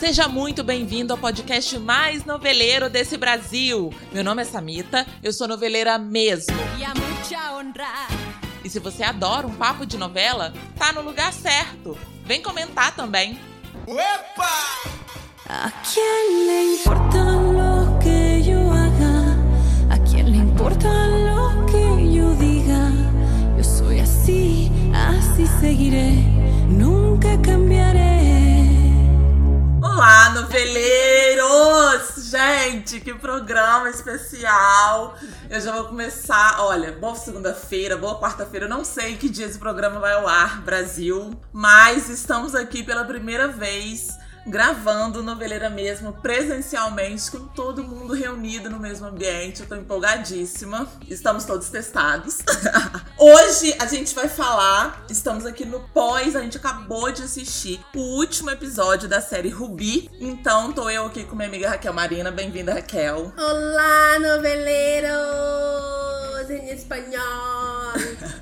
Seja muito bem-vindo ao podcast mais noveleiro desse Brasil. Meu nome é Samita, eu sou noveleira mesmo. E se você adora um papo de novela, tá no lugar certo. Vem comentar também. Opa! A quem le importa lo que yo haga? A quem le importa lo que yo diga? Yo soy así, así seguiré, nunca cambiaré. Olá, noveleiros! Gente, que programa especial! Eu já vou começar. Olha, boa segunda-feira, boa quarta-feira. Eu não sei que dia esse programa vai ao ar, Brasil, mas estamos aqui pela primeira vez gravando Noveleira mesmo, presencialmente, com todo mundo reunido no mesmo ambiente. Eu tô empolgadíssima. Estamos todos testados. Hoje a gente vai falar, estamos aqui no pós, a gente acabou de assistir o último episódio da série Rubi. Então tô eu aqui com minha amiga Raquel Marina. Bem-vinda, Raquel. Olá, noveleiros em espanhol.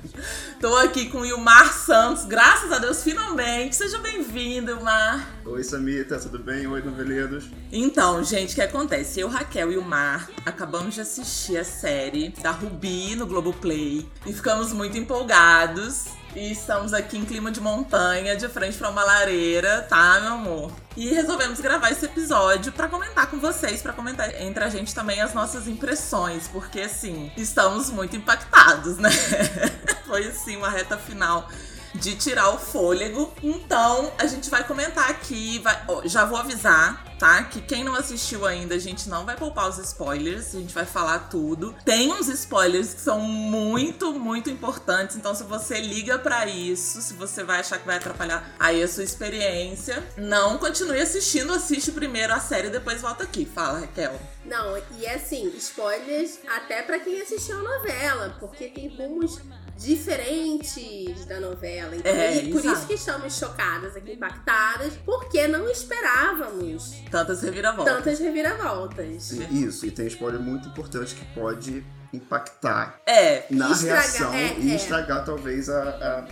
Tô aqui com o Ilmar Santos, graças a Deus, finalmente. Seja bem-vindo, Ilmar. Oi, Samita, tudo bem? Oi, noveleiros. Então, gente, o que acontece? Eu, Raquel e o Mar acabamos de assistir a série da Rubi no Globoplay e ficamos muito empolgados. E estamos aqui em clima de montanha, de frente para uma lareira, tá, meu amor? E resolvemos gravar esse episódio para comentar com vocês, para comentar entre a gente também as nossas impressões, porque assim, estamos muito impactados, né? Foi assim uma reta final de tirar o fôlego. Então, a gente vai comentar aqui, vai, já vou avisar, tá? Que quem não assistiu ainda, a gente não vai poupar os spoilers, a gente vai falar tudo. Tem uns spoilers que são muito, muito importantes, então se você liga para isso, se você vai achar que vai atrapalhar aí a sua experiência, não continue assistindo, assiste primeiro a série e depois volta aqui. Fala, Raquel. Não, e assim, spoilers até para quem assistiu a novela, porque tem rumos diferentes da novela. Então, É, e por exato. isso que estamos chocadas aqui, impactadas, porque não esperávamos Tantas reviravoltas. tantas reviravoltas. E- Isso, e tem spoiler muito importante que pode impactar É, na Estragar, reação é, e é. estragar talvez a,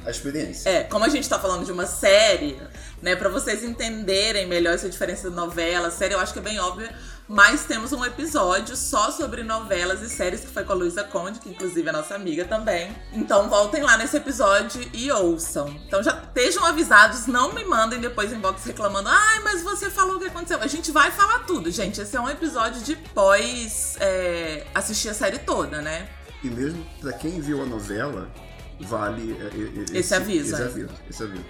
a, a experiência. É, como a gente tá falando de uma série, né, Pra vocês entenderem melhor essa diferença de novela, série, eu acho que é bem óbvio, mas temos um episódio só sobre novelas e séries que foi com a Luísa Conde, que inclusive é nossa amiga também. Então voltem lá nesse episódio e ouçam. Então já estejam avisados, não me mandem depois inbox reclamando, ai, mas você falou o que aconteceu. A gente vai falar tudo, gente. Esse é um episódio de pós é, assistir a série toda, né? E mesmo pra quem viu a novela, vale é, é, é, Esse aviso, Esse aviso, esse aviso.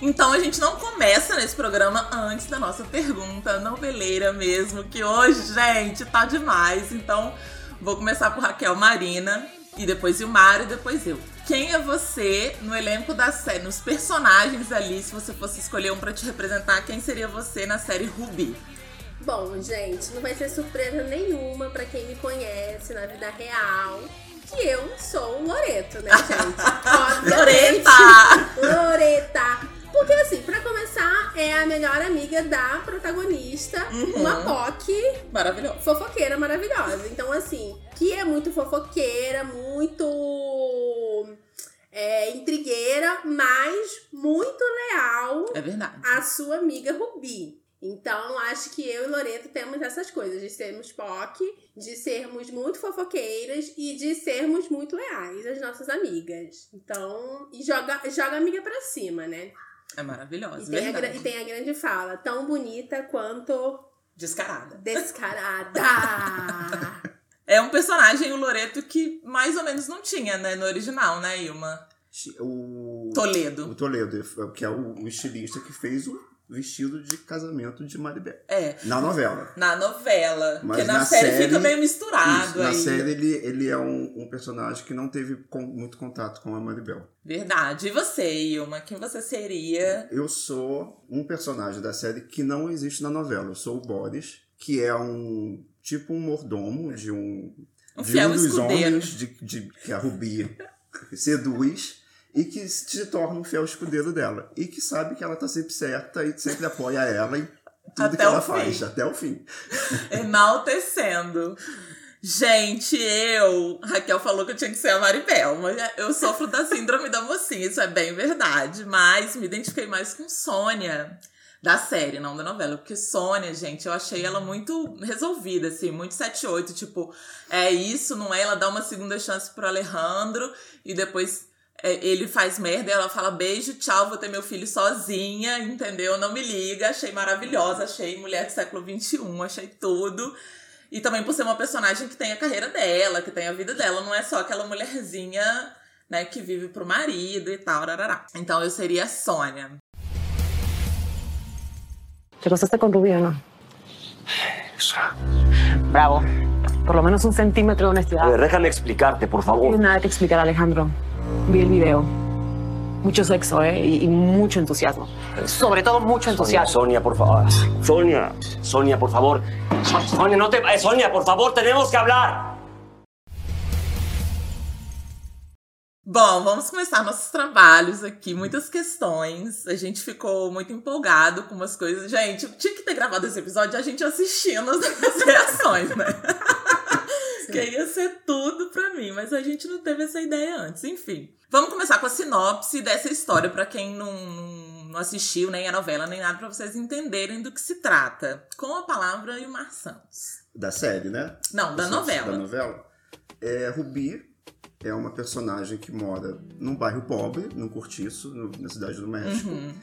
Então a gente não começa nesse programa antes da nossa pergunta noveleira mesmo, que hoje, gente, tá demais. Então vou começar por Raquel Marina, e depois Ilmar e depois eu. Quem é você no elenco da série, nos personagens ali, se você fosse escolher um pra te representar, quem seria você na série Ruby? Bom, gente, não vai ser surpresa nenhuma pra quem me conhece na vida real. Que eu sou o Loreto, né, gente? Loreta! Loreta! Porque assim, pra começar, é a melhor amiga da protagonista, Uhum. uma POC Maravilhoso. fofoqueira maravilhosa. Então, assim, que é muito fofoqueira, muito é, intrigueira, mas muito leal É verdade. à sua amiga Rubi. Então, acho que eu e Loreto temos essas coisas, de sermos POC, de sermos muito fofoqueiras e de sermos muito leais às nossas amigas. Então, e joga, joga a amiga pra cima, né? É maravilhosa. E tem, a, e tem a grande fala, tão bonita quanto Descarada. descarada. É um personagem, o Loreto, que mais ou menos não tinha, né, no original, né, Ilma? O Toledo. O Toledo, que é o, o estilista que fez o vestido de casamento de Maribel. É. Na novela. Na novela. Mas porque na, na série, série- fica meio misturado Isso, na série ele, ele é um, um personagem que não teve com- muito contato com a Maribel. Verdade. E você, Ilma? Quem você seria? Eu sou um personagem da série que não existe na novela. Eu sou o Boris, que é um tipo um mordomo de um, Um de fiel um dos escudeiro. homens de, de- que a Rubi seduz e que se torna um fiel escudeiro dela. E que sabe que ela tá sempre certa e sempre apoia ela em tudo Até que ela fim. faz, até o fim. Enaltecendo. Gente, eu. Raquel falou que eu tinha que ser a Maribel, mas eu sofro da síndrome da mocinha, isso é bem verdade. Mas me identifiquei mais com Sônia. Da série, não da novela. Porque Sônia, gente, eu achei ela muito resolvida, assim, muito 7-8. Tipo, é isso, não é? Ela dá uma segunda chance pro Alejandro e depois ele faz merda e ela fala beijo, tchau, vou ter meu filho sozinha, entendeu? Não me liga. Achei maravilhosa, achei mulher do século XXI, achei tudo. E também por ser uma personagem que tem a carreira dela, que tem a vida dela, não é só aquela mulherzinha, né, que vive pro marido e tal, rarará. Então eu seria a Sônia. ¿Te casaste con Rubí o no? Bravo. Por lo menos un centímetro de honestidad. Déjame explicarte, por No tienes favor. nada que explicar, Alejandro. Vi el video. Mucho sexo, ¿eh? Y, y mucho entusiasmo. Sobre todo mucho Sonia, entusiasmo. Sonia, por favor. Sonia, Sonia, por favor. So- Sonia, no te... eh, Sonia, por favor, tenemos que hablar. Bom, vamos começar nossos trabalhos aqui, muitas questões. A gente ficou muito empolgado com umas coisas. Gente, tinha que ter gravado esse episódio a gente assistindo as, as reações, né? Que ia ser tudo pra mim, mas a gente não teve essa ideia antes. Enfim, vamos começar com a sinopse dessa história pra quem não, não, assistiu nem a novela nem nada, pra vocês entenderem do que se trata. Com a palavra e o Mar Santos. Da série, né? Não, da novela. Da novela. É, Rubi é uma personagem que mora num bairro pobre, num cortiço, no- na cidade do México, Uhum.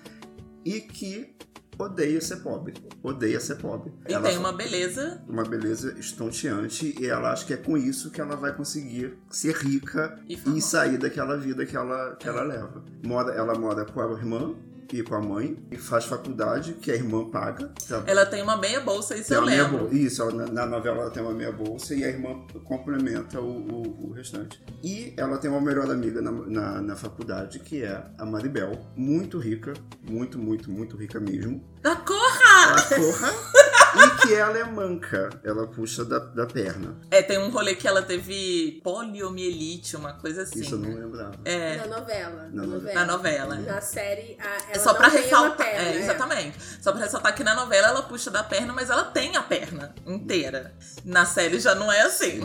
e que odeia ser pobre. Odeia ser pobre. E tem uma beleza uma beleza estonteante e ela acha que é com isso que ela vai conseguir ser rica E e, sair daquela vida que ela, que ela leva. Mora, ela mora com a irmã e com a mãe e faz faculdade que a irmã paga. Tá? Ela tem uma meia bolsa, isso Tem eu lembro. bolsa. Isso, ela- na, na novela ela tem uma meia bolsa e a irmã complementa o, o- o restante. E ela tem uma melhor amiga na, na, na faculdade, que é a Maribel. Muito rica, muito, muito, muito rica mesmo. Da Corra! A porra! e que ela é manca. Ela puxa da, da perna. É, tem um rolê que ela teve poliomielite, uma coisa assim. Isso eu não lembrava. É, Na novela. Na novela. na novela. Na série, a, ela É só não pra tem uma ressaltar. perna, é, é. exatamente. Só pra ressaltar que na novela ela puxa da perna, mas ela tem a perna inteira. Na série já não é assim.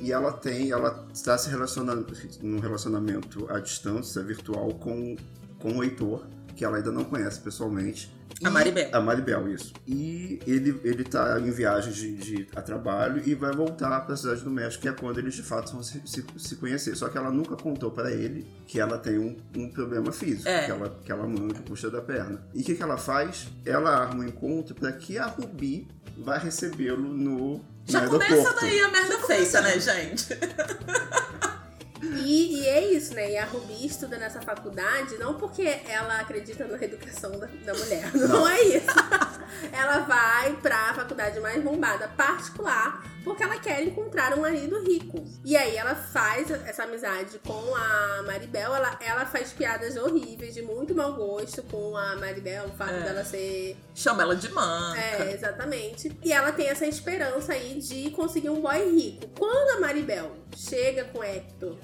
E ela tem, ela está se relacionando num relacionamento à distância, virtual, com, com o Heitor, que ela ainda não conhece pessoalmente. A Maribel. A Maribel, isso. E ele, ele tá em viagem de, de- a trabalho e vai voltar para a cidade do México, que é quando eles de fato vão se, se, se conhecer. Só que ela nunca contou para ele que ela tem um, um problema físico, É. que, ela, que ela manca, puxa da perna. E o que, que ela faz? Ela arma um encontro para que a Rubi vai recebê-lo no, Já no começa aeroporto. daí a merda feita, né, gente? E, e é isso, né? E a Rubi estuda nessa faculdade não porque ela acredita na educação da, da mulher. Não, Não. é isso. ela vai pra faculdade mais bombada particular porque ela quer encontrar um marido rico. E aí ela faz essa amizade com a Maribel. Ela, ela faz piadas horríveis, de muito mau gosto com a Maribel. O fato É. dela ser Chama ela de manca. é, exatamente. E ela tem essa esperança aí de conseguir um boy rico. Quando a Maribel chega com Hector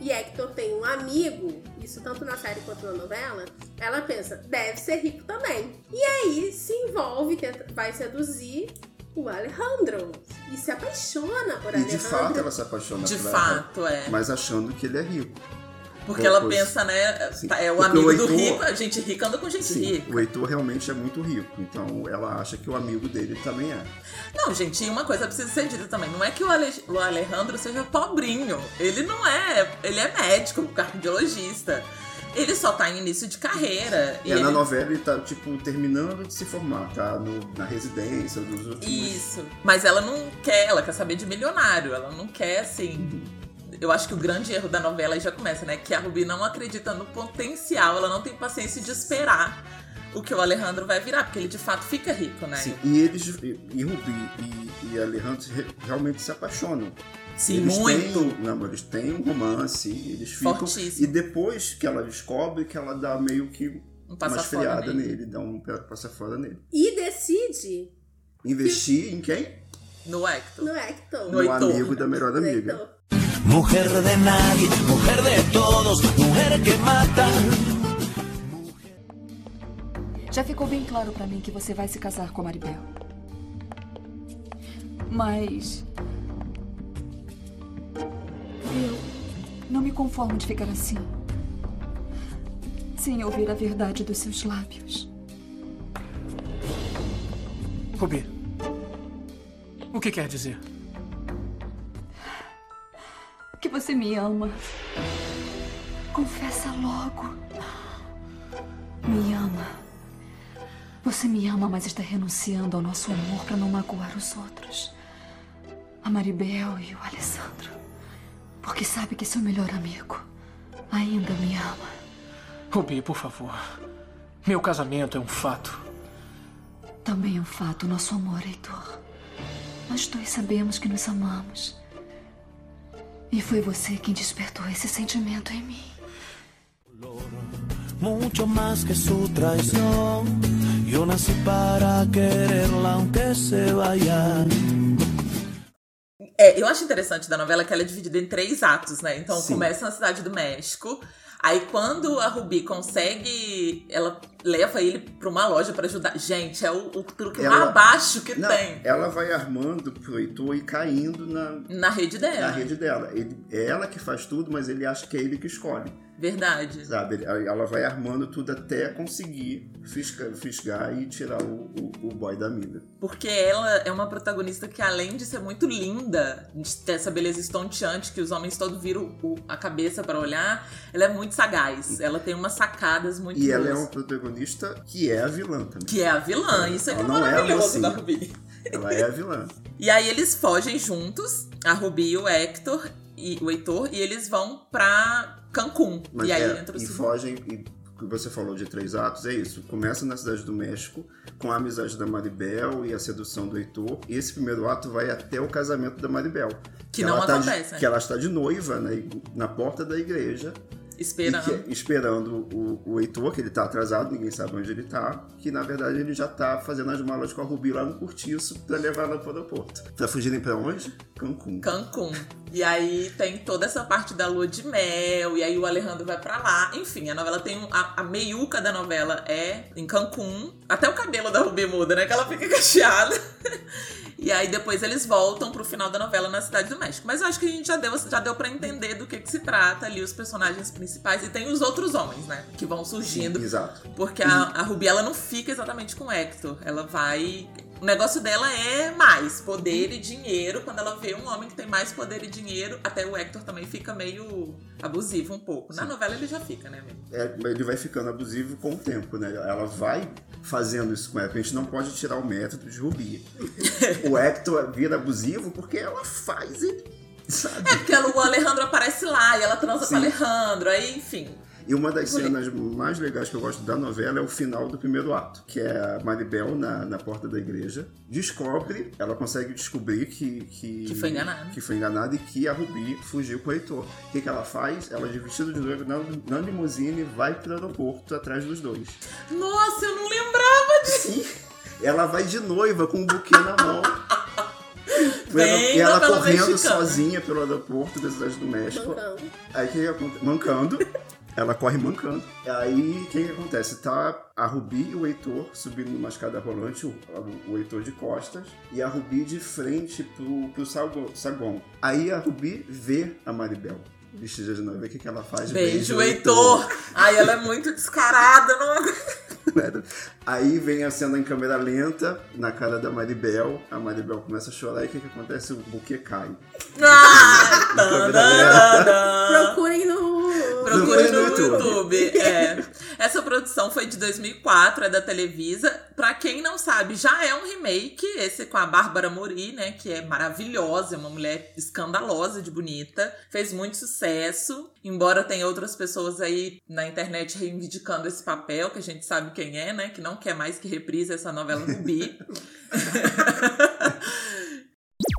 e Hector tem um amigo, isso tanto na série quanto na novela, ela pensa, deve ser rico também. E aí se envolve, tenta- vai seduzir o Alejandro. E se apaixona por E Alejandro. de fato ela se apaixona De por fato, é. ela, mas achando que ele é rico. Porque ela Pois. pensa, né? Sim. tá, É o Porque amigo o do Heitor- rico, a gente rica anda com gente Sim, rica. o Heitor realmente é muito rico, então ela acha que o amigo dele também é. Não, gente, e uma coisa precisa ser dita também. Não é que o, Ale- o Alejandro seja pobrinho. Ele não é. Ele é médico, cardiologista. Ele só tá em início de carreira. Ele- na novela ele tá, tipo, terminando de se formar, tá no- na residência dos últimos... Isso. Mas ela não quer, ela quer saber de milionário. Ela não quer, assim. Eu acho que o grande erro da novela aí já começa, né? Que a Ruby não acredita no potencial, ela não tem paciência de esperar o que o Alejandro vai virar, porque ele de fato fica rico, né? Sim, e eles, e, e Rubi e, e Alejandro re- realmente se apaixonam. Sim, eles muito. Têm, não, eles têm um romance, eles ficam... Fortíssimo. E depois que ela descobre que ela dá meio que Um uma esfriada nele. nele, dá um passa fora nele. E decide Investir em quem? No Hector. no Hector. No No amigo da melhor No amiga. Mujer de nadie, mujer de todos, mujer que mata. Já ficou bem claro pra mim que você vai se casar com a Maribel. Mas. Eu não me conformo de ficar assim. Sem ouvir a verdade dos seus lábios. Rubi, o que quer dizer? Que você me ama. Confessa logo. Me ama. Você me ama, mas está renunciando ao nosso amor para não magoar os outros. A Maribel e o Alessandro. Porque sabe que seu melhor amigo ainda me ama. Rubi, por favor. Meu casamento é um fato. Também é um fato nosso amor, Heitor. Nós dois sabemos que nos amamos. E foi você quem despertou esse sentimento em mim. Mucho más que su traición. Yo nací para quererla aunque se vaya. É, eu acho interessante da novela que ela é dividida em três atos, né? Então Sim. começa na cidade do México. Aí quando a Ruby consegue, ela leva ele pra uma loja pra ajudar. Gente, é o, o truque Ela- mais baixo que Não, tem ela vai armando pro Heitor e caindo na, na rede dela. na rede dela. Ele, é ela que faz tudo, mas ele acha que é ele que escolhe. Verdade. Sabe? Ela vai armando tudo até conseguir fisca- fisgar e tirar o, o, o boy da mina. Porque ela é uma protagonista que, além de ser muito linda, de ter essa beleza estonteante que os homens todos viram o- a cabeça pra olhar, ela é muito sagaz. Ela tem umas sacadas muito E ela é boas. uma protagonista que é a vilã também. Que é a vilã. Isso é que é é maravilhoso da. Ruby. Ela é a vilã. E aí eles fogem juntos, a Ruby e o Hector e o Heitor, e eles vão pra Cancún. Mas e aí é, entra o e segundo. fogem. E que você falou de três atos é isso. Começa na cidade do México, com a amizade da Maribel e a sedução do Heitor. E esse primeiro ato vai até o casamento da Maribel. Que não ela tá de- acontece, né? que ela está de noiva na, na porta da igreja. Esperando. Que- esperando o, o Heitor, que ele tá atrasado, ninguém sabe onde ele tá. Que na verdade ele já tá fazendo as malas com a Rubi lá no Curtiço pra levar ela pro aeroporto. Pra fugirem pra onde? Cancún. Cancún. E aí tem toda essa parte da lua de mel, e aí o Alejandro vai pra lá. Enfim, a novela tem um, a, a meiuca da novela é em Cancún. Até o cabelo da Ruby muda, né? Que ela fica cacheada. E aí depois eles voltam pro final da novela na Cidade do México. Mas eu acho que a gente já deu, já deu para entender do que, que se trata ali, os personagens principais. E tem os outros homens, né? Que vão surgindo. Exato. Porque a, a Ruby, ela não fica exatamente com o Hector. Ela vai. O negócio dela é mais poder e dinheiro. Quando ela vê um homem que tem mais poder e dinheiro, até o Hector também fica meio abusivo um pouco. Na novela ele já fica, né, amigo? É, ele vai ficando abusivo com o tempo, né? Ela vai fazendo isso com ela. A gente não pode tirar o método de Rubi. o Hector vira abusivo porque ela faz ele, sabe? É porque o Alejandro aparece lá e ela transa com Sim. o Alejandro. Aí, enfim. E uma das cenas mais legais que eu gosto da novela é o final do primeiro ato, que é a Maribel na, na porta da igreja. Descobre, ela consegue descobrir que. Que, Que foi enganada. Que foi enganada e que a Rubi fugiu com o Heitor. O que, que ela faz? Ela, de vestido de noiva na, na limusine, vai pro aeroporto atrás dos dois. Nossa, eu não lembrava disso. Sim. Ela vai de noiva com um buquê na mão. Bem e ela novela correndo mexicana. sozinha pelo aeroporto da cidade do México. Mancando. Aí o que que acontece? Mancando. Ela corre mancando. Aí o que, que acontece? Tá a Rubi e o Heitor subindo numa escada rolante, o, o Heitor de costas, e a Rubi de frente pro, pro sago- saguão. Aí a Rubi vê a Maribel. Vestida de noiva, o que, que ela faz? Beijo, Heitor. Ai, ela é muito descarada. Não... Aí vem a cena em câmera lenta na cara da Maribel. A Maribel começa a chorar e o que, que acontece? O buquê cai. Ai, câmera tadadada. Procurem no. Procure no YouTube. YouTube. É. Essa produção foi de 2004, é da Televisa. Pra quem não sabe, já é um remake, esse com a Bárbara Mori, né? Que é maravilhosa, é uma mulher escandalosa de bonita. Fez muito sucesso. Embora tenha outras pessoas aí na internet reivindicando esse papel, que a gente sabe quem é, né? Que não quer mais que reprise essa novela Rubi.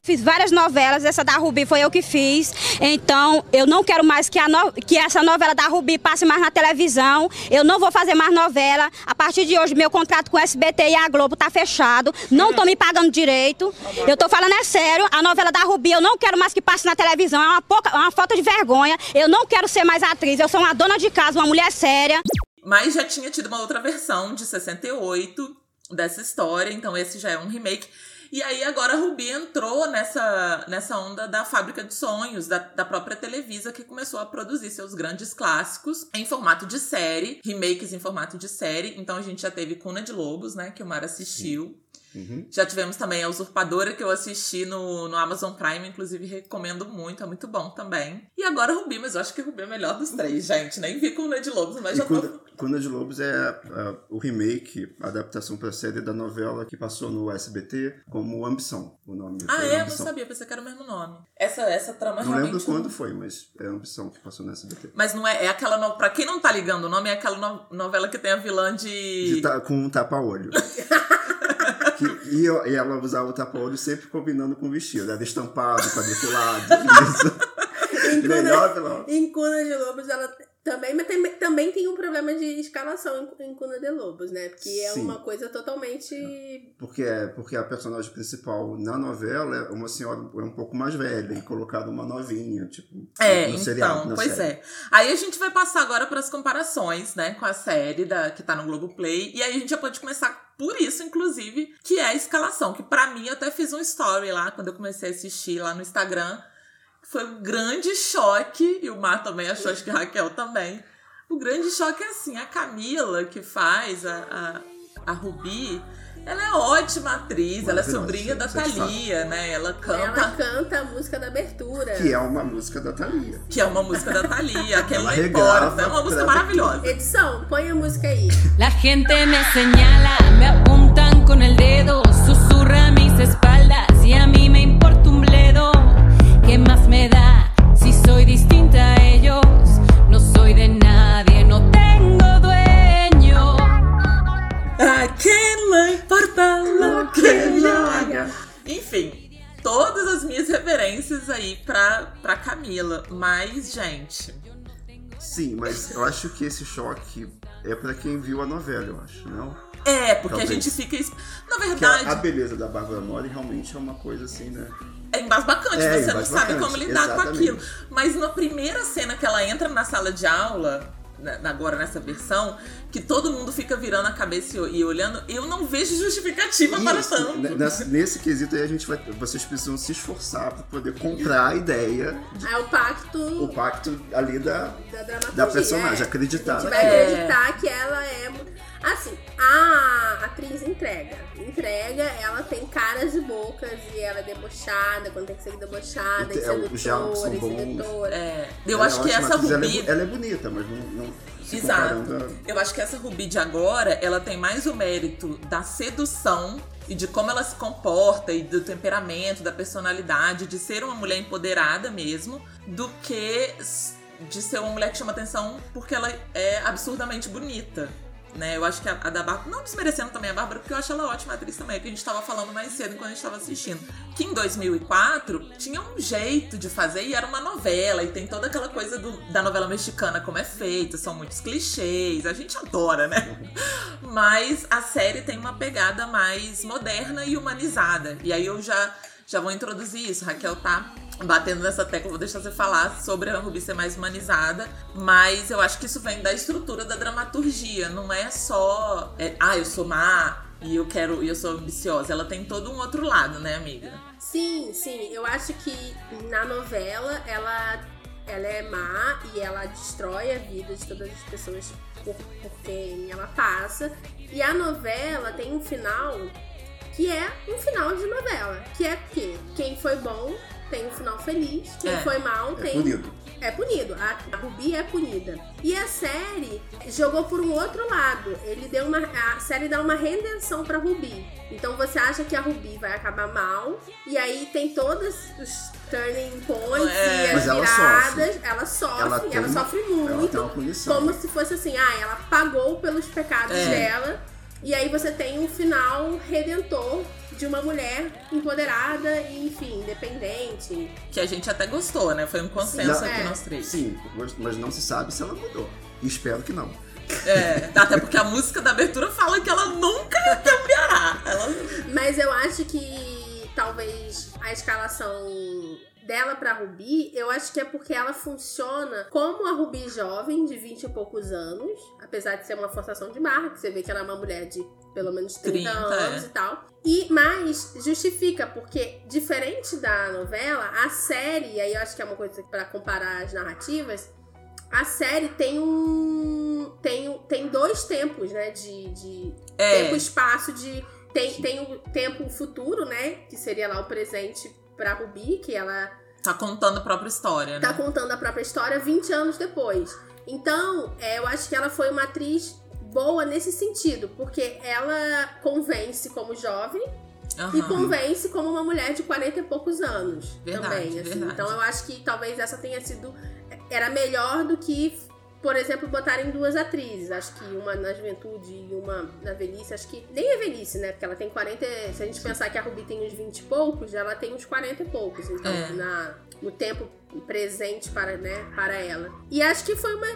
Fiz várias novelas, essa da Rubi foi eu que fiz. Então, eu não quero mais que, no- que essa novela da Rubi passe mais na televisão. Eu não vou fazer mais novela. A partir de hoje, meu contrato com o SBT e a Globo tá fechado. Não tô me pagando direito. Eu tô falando é sério. A novela da Rubi eu não quero mais que passe na televisão. É uma, pouca, é uma falta de vergonha. Eu não quero ser mais atriz. Eu sou uma dona de casa, uma mulher séria. Mas já tinha tido uma outra versão de 68 dessa história, então esse já é um remake. E aí agora a Rubi entrou nessa, nessa onda da fábrica de sonhos, da, da própria Televisa, que começou a produzir seus grandes clássicos em formato de série, remakes em formato de série. Então a gente já teve Cuna de Lobos, né, que o Mar assistiu. Uhum. Já tivemos também a Usurpadora, que eu assisti no, no Amazon Prime, inclusive recomendo muito, é muito bom também. E agora Rubi, mas eu acho que Rubi é o melhor dos três, gente. Nem vi com o Ned Lobos, mas E já tô... Cuna, Cuna de Lobos é ah, o remake, a adaptação para série da novela que passou no SBT como Ambição, o nome. Ah, é? Eu não Ambição. sabia, pensei que era o mesmo nome. Essa, essa trama Não realmente... lembro quando foi, mas é Ambição que passou no SBT. Mas não é, é aquela. No... Pra quem não tá ligando o nome, é aquela no- novela que tem a vilã de. De ta- com um tapa-olho. E, eu- e ela usava o tapa-olho sempre combinando com o vestido. Era estampado, quadriculado. isso. Em Melhor Cuna, vilão. em Cuna de Lobos, ela também, mas tem, também tem um problema de escalação em, em Cuna de Lobos, né? Porque é Sim. uma coisa totalmente. Porque, é- porque a personagem principal na novela é uma senhora é um pouco mais velha e colocaram uma novinha, tipo, É, no então, seriado. na pois série. é. Aí a gente vai passar agora para as comparações, né, com a série da, que tá no Globoplay. E aí a gente já pode começar por isso, inclusive, que é a escalação. Que pra mim, eu até fiz um story lá, quando eu comecei a assistir lá no Instagram. Foi um grande choque, e o Mar também achou, acho que a Raquel também. O grande choque é assim, a Camila, que faz a, a, a Rubi, ela é ótima atriz, ela é sobrinha da. Thalia, né? Ela canta Ela canta a música da abertura. Que é uma música da Thalia. que é uma música da Thalia, que Ela importa. É uma música maravilhosa. Edição, põe a música aí. La gente me señala, me apuntan con el dedo, susurra mis espaldas y a mí ¿Qué más me da si soy distinta a ellos? No soy de nadie, no tengo dueño. A quem não importa lo que joga. Enfim, todas as minhas referências aí pra, pra Camila. Mas, gente, Sim, mas eu acho que esse choque é pra quem viu a novela, eu acho, não? é, porque a gente fica. Na verdade, a, a beleza da Bárbara Mori realmente é uma coisa assim, né? É embasbacante, É, você não sabe como lidar com exatamente. aquilo. Mas na primeira cena que ela entra na sala de aula, né, agora nessa versão, que todo mundo fica virando a cabeça e, olhando, eu não vejo justificativa para Isso, tanto. ne- nesse, nesse quesito aí a gente vai. Vocês precisam se esforçar pra poder comprar a ideia, É o pacto o pacto ali da. da da personagem, é. acreditar A gente vai É. acreditar que ela é. Assim, a atriz entrega. Entrega, ela tem caras e bocas e ela é debochada quando tem que ser debochada, e é, os diálogos são sedutora, e bons. sedutora. É, eu Ela acho é que ótima essa atriz, ela é Rubi. Ela é, bonita, mas não. não Exato. Eu acho que essa Rubi de agora, ela tem mais o mérito da sedução e de como ela se comporta e do temperamento, da personalidade, de ser uma mulher empoderada mesmo, do que de ser uma mulher que chama atenção porque ela é absurdamente bonita. Né? Eu acho que a, a da Bárbara, não desmerecendo também a Bárbara, porque eu acho ela ótima atriz também, é que a gente tava falando mais cedo enquanto a gente tava assistindo. Que em 2004 tinha um jeito de fazer e era uma novela, e tem toda aquela coisa do- da novela mexicana como é feita, são muitos clichês, a gente adora, né? Mas a série tem uma pegada mais moderna e humanizada. E aí eu já, já vou introduzir isso. Raquel tá batendo nessa tecla, vou deixar você falar sobre a Ruby ser mais humanizada. Mas eu acho que isso vem da estrutura da dramaturgia. Não é só, é, ah, eu sou má e eu quero, e eu sou ambiciosa. Ela tem todo um outro lado, né, amiga? Sim, sim. Eu acho que na novela ela, ela é má e ela destrói a vida de todas as pessoas por, por quem ela passa. E a novela tem um final que é um final de novela. Que é que quem foi bom tem um final feliz, quem É. foi mal É tem. punido. É punido. A, a Ruby é punida. E a série jogou por um outro lado. Ele deu uma. A série dá uma redenção pra Ruby. Então você acha que a Ruby vai acabar mal. E aí tem todos os turning points É. e as Mas ela viradas. Ela sofre, ela, Ela sofre Ela tem muito. uma punição. Como se fosse assim, ah, ela pagou pelos pecados É. dela. E aí você tem um final redentor de uma mulher empoderada e, enfim, independente. Que a gente até gostou, né? Foi um consenso Sim. aqui É. nós três. Sim, mas, não se sabe se ela mudou. E espero que não. É, até porque a música da abertura fala que ela nunca cambiará. Ela Mas eu acho que talvez a escalação dela pra Ruby, eu acho que é porque ela funciona como a Ruby jovem, de 20 e poucos anos, apesar de ser uma forçação de barra, que você vê que ela é uma mulher de pelo menos 30, 30, anos é. e tal. E mas justifica porque diferente da novela, a série, e aí eu acho que é uma coisa pra comparar as narrativas, a série tem um tem, tem dois tempos, né, de, de é. tempo e espaço de, tem, tem o tempo futuro, né? Que seria lá o presente pra Ruby, que ela Tá contando a própria história, né? tá contando a própria história 20 anos depois. Então, é, eu acho que ela foi uma atriz boa nesse sentido, porque ela convence como jovem e Aham. convence como uma mulher de 40 e poucos anos Verdade, também. Assim. verdade. Então eu acho que talvez essa tenha sido. Era melhor do que, por exemplo, botarem duas atrizes. Acho que uma na juventude e uma na velhice. Acho que nem é velhice, né? Porque ela tem 40. e- Se a gente pensar que a Ruby tem uns 20 e poucos, ela tem uns 40 e poucos. Então, É. na, no tempo presente para, né, para ela. E acho que foi uma.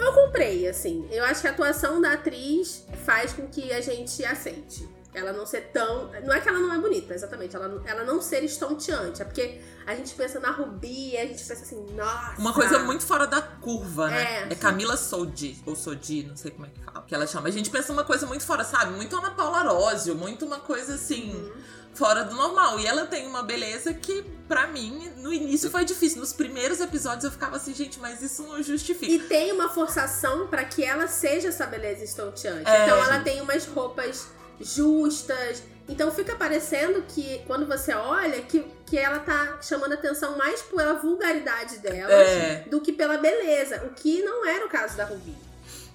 Eu comprei, assim. Eu acho que a atuação da atriz faz com que a gente aceite. Ela não ser tão. Não é que ela não é bonita, exatamente. Ela, ela não ser estonteante. É porque a gente pensa na Rubi a gente pensa assim, nossa. Uma coisa muito fora da curva, né? É. É, Camila Sodi, ou Sodi, não sei como é que fala, que ela chama. A gente pensa uma coisa muito fora, sabe? Muito Ana Paula Arósio, muito uma coisa assim, Uhum. fora do normal. E ela tem uma beleza que, pra mim, no início foi difícil. Nos primeiros episódios eu ficava assim, gente, mas isso não justifica. E tem uma forçação pra que ela seja essa beleza estonteante. É. Então ela tem umas roupas justas. Então fica parecendo que, quando você olha, que, que ela tá chamando atenção mais pela vulgaridade dela É. do que pela beleza. O que não era o caso da Ruby.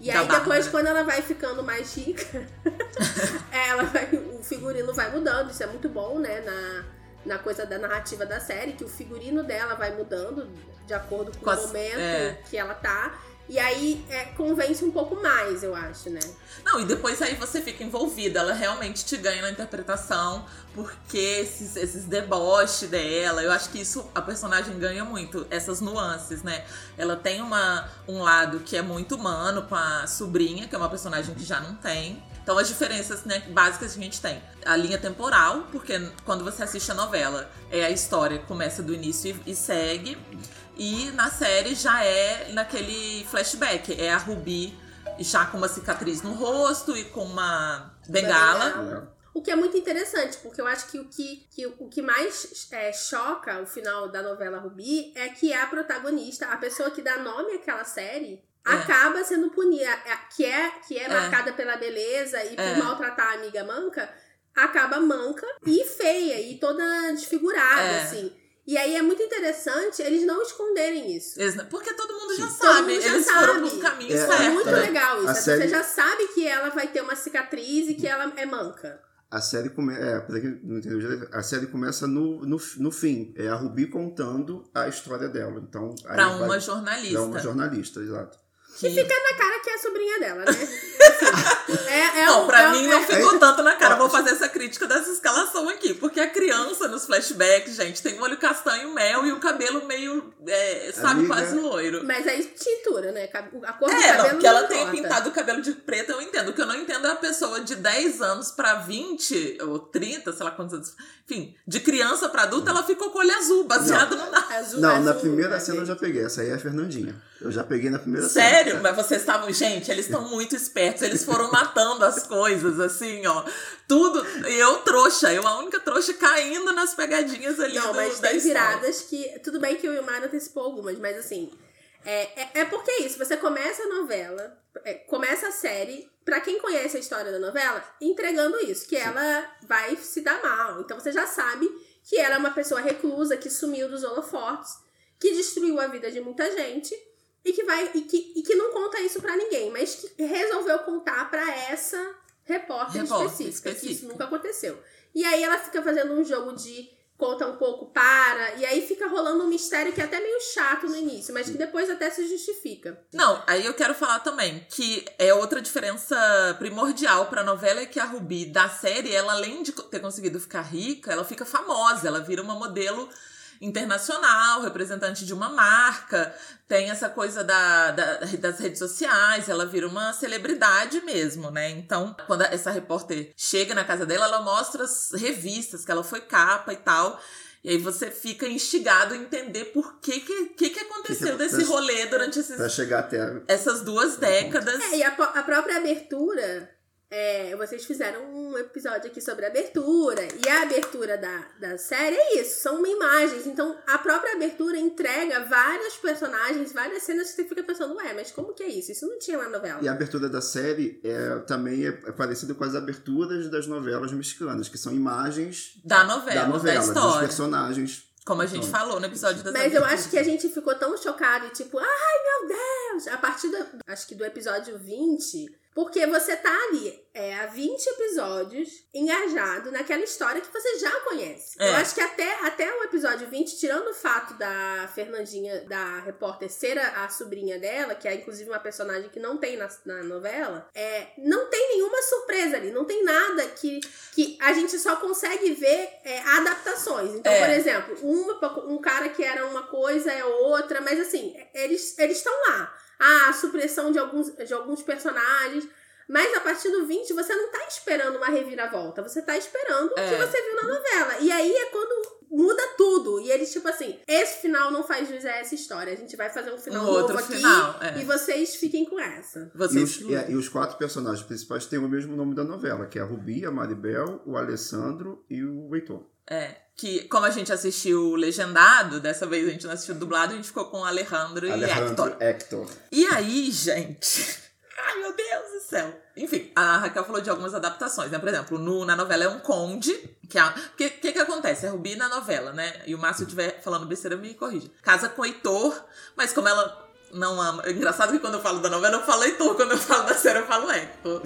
E Da aí depois, Bárbara. quando ela vai ficando mais rica, ela vai, o figurino vai mudando. Isso é muito bom, né? Na, na coisa da narrativa da série, que o figurino dela vai mudando de acordo com, Com o as- momento é. que ela tá. E aí é, convence um pouco mais, eu acho, né? Não, e depois aí você fica envolvida. Ela realmente te ganha na interpretação, porque esses, esses deboches dela, eu acho que isso a personagem ganha muito, essas nuances, né? Ela tem uma, um lado que é muito humano com a sobrinha, que é uma personagem que já não tem. Então as diferenças né, básicas que a gente tem. A linha temporal, porque quando você assiste a novela, é a história começa do início e, e segue. E na série já é naquele flashback. É a Ruby já com uma cicatriz no rosto e com uma bengala. bengala. O que é muito interessante, porque eu acho que o que, que, o que mais é, choca o final da novela Rubi é que a protagonista, a pessoa que dá nome àquela série, É. acaba sendo punida, é, que é, que é, É. marcada pela beleza e por É. maltratar a amiga manca, acaba manca e feia e toda desfigurada, É. assim. E aí é muito interessante eles não esconderem isso. Porque todo mundo já Todo sabe. mundo já Eles sabe. foram pro caminho É, É certo. muito né? legal isso. A é série- Você já sabe que ela vai ter uma cicatriz e que ela é manca. A série começa. É, pra quem não entendeu a série começa no, no, no fim. É a Ruby contando a história dela. Então, aí Pra vai- uma jornalista. Pra uma jornalista, exato. Que- E fica na cara que é a sobrinha dela, né? É, é não, um- pra é um- mim não é- ficou tanto na cara. Vou fazer essa crítica dessa escalação aqui. Porque a criança nos flashbacks, gente, tem o olho castanho mel e o cabelo meio, é, sabe, Amiga. é quase loiro. Mas aí tintura, né? A cor do É, cabelo não, que ela não tenha importa. pintado o cabelo de preto, eu entendo. O que eu não entendo é a pessoa de 10 anos pra 20, ou 30, sei lá quantos anos. Enfim, de criança pra adulta, ela ficou com o olho azul, baseado no nada. Azul, Não, azul, na primeira né, cena eu já peguei. Essa aí é a Fernandinha. Eu já peguei na primeira cena. Sério? Mas vocês estavam. Gente, eles estão muito espertos. Eles foram matando as coisas, assim, ó. Tudo. E eu, trouxa. Eu, a única trouxa, caindo nas pegadinhas ali Não, do, mas da tem história. viradas que. Tudo bem que o Ilmar antecipou algumas, mas assim. É, é, é porque é isso. Você começa a novela, é, começa a série, pra quem conhece a história da novela, entregando isso, que ela vai se dar mal. Então você já sabe que ela é uma pessoa reclusa, que sumiu dos holofotes, que destruiu a vida de muita gente. E que vai e que, e que não conta isso pra ninguém, mas que resolveu contar pra essa repórter, Repórter específica, que isso específica. nunca aconteceu. E aí ela fica fazendo um jogo de conta um pouco, para, e aí fica rolando um mistério que é até meio chato no início, mas que depois até se justifica. Não, aí eu quero falar também que é outra diferença primordial pra novela é que a Ruby da série, ela além de ter conseguido ficar rica, ela fica famosa, ela vira uma modelo internacional, representante de uma marca, tem essa coisa da, da- das redes sociais, ela vira uma celebridade mesmo, né? Então, quando essa repórter chega na casa dela, ela mostra as revistas que ela foi capa e tal. E aí você fica instigado a entender por que que, que, que aconteceu Que desse acontece? rolê durante esses Pra chegar até. essas duas décadas. É, e a, a própria abertura é, vocês fizeram um episódio aqui sobre a abertura. E a abertura da, da série é isso, são imagens. Então, a própria abertura entrega vários personagens, várias cenas que você fica pensando, ué, mas como que é isso? Isso não tinha na novela. E a abertura da série é, também é, é parecida com as aberturas das novelas mexicanas, que são imagens Da novela, da novela, da dos história. personagens. Como a gente falou no episódio das Mas eu acho que a gente ficou tão chocado e tipo, ai meu Deus! A partir do, acho que do episódio 20, porque você tá ali é, há 20 episódios engajado naquela história que você já conhece. É. Eu acho que até, até o episódio 20, tirando o fato da Fernandinha, da repórter, ser a, a sobrinha dela, que é inclusive uma personagem que não tem na, na novela, é, não tem nenhuma surpresa ali, não tem nada que, que a gente só consegue ver é, adaptações. Então, É. por exemplo, um, um cara que era uma coisa é outra, mas assim, eles eles estão lá. Ah, a supressão de alguns, de alguns personagens. Mas a partir do 20, você não tá esperando uma reviravolta. Você tá esperando o que É. você viu na novela. E aí é quando muda tudo. E eles, tipo assim, esse final não faz jus a essa história. A gente vai fazer um final Um novo outro aqui. final, é. E vocês fiquem com essa. E Vocês os, e, e os quatro personagens principais têm o mesmo nome da novela, que é a Rubi, a Maribel, o Alessandro e o Heitor. É, que como a gente assistiu legendado, dessa vez a gente não assistiu dublado, a gente ficou com o Alejandro, e Alejandro Hector. Hector. E aí, gente. Ai, meu Deus do céu. Enfim, a Raquel falou de algumas adaptações, né? Por exemplo, no, na novela é um conde. que O que, que que acontece? É Rubi na novela, né? E o Márcio estiver falando besteira, me corrige. Casa com Heitor, mas como ela não ama. É engraçado que quando eu falo da novela, eu falo Heitor. Quando eu falo da série, eu falo Hector.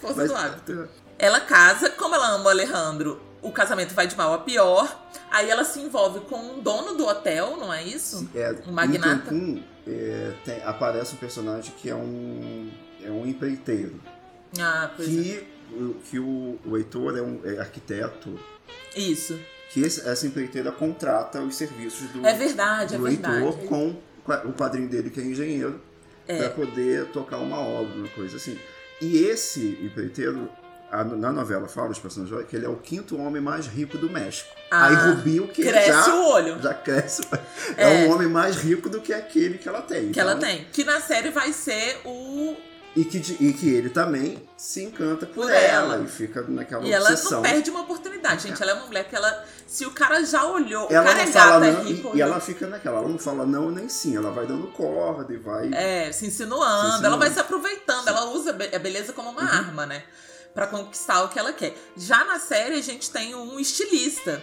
Força Mas- do hábito. Ela casa, como ela ama o Alejandro, o casamento vai de mal a pior. Aí ela se envolve com um dono do hotel, não é isso? É, Um magnata. Em Cancún, é, tem- aparece um personagem que é um, é um empreiteiro. Ah, pois é. Que, o, que o, o Heitor é um é arquiteto. Isso. Que esse- essa empreiteira contrata os serviços do, É verdade, é do verdade. Heitor com o padrinho dele, que é engenheiro, É. para poder tocar uma obra, uma coisa assim. E esse empreiteiro, a- na novela fala os personagens que ele é o quinto homem mais rico do México. Ah, Aí Rubi, o que cresce já, o olho. já cresce. É. É. um homem mais rico do que aquele que ela tem. Que ela então- tem. Que na série vai ser o. E que, e que ele também se encanta por, Por ela, ela. e fica naquela E ela obsessão. não perde uma oportunidade, gente. Ela é uma mulher que ela. Se o cara já olhou, o Ela cara não é gata, é não, rico. e, e ela fica naquela, ela não fala não nem sim, ela vai dando corda e vai. É, se insinuando, Se insinuando. ela vai se aproveitando, ela usa a a beleza como Uhum. uma arma, né? Pra conquistar o que ela quer. Já na série a gente tem um estilista,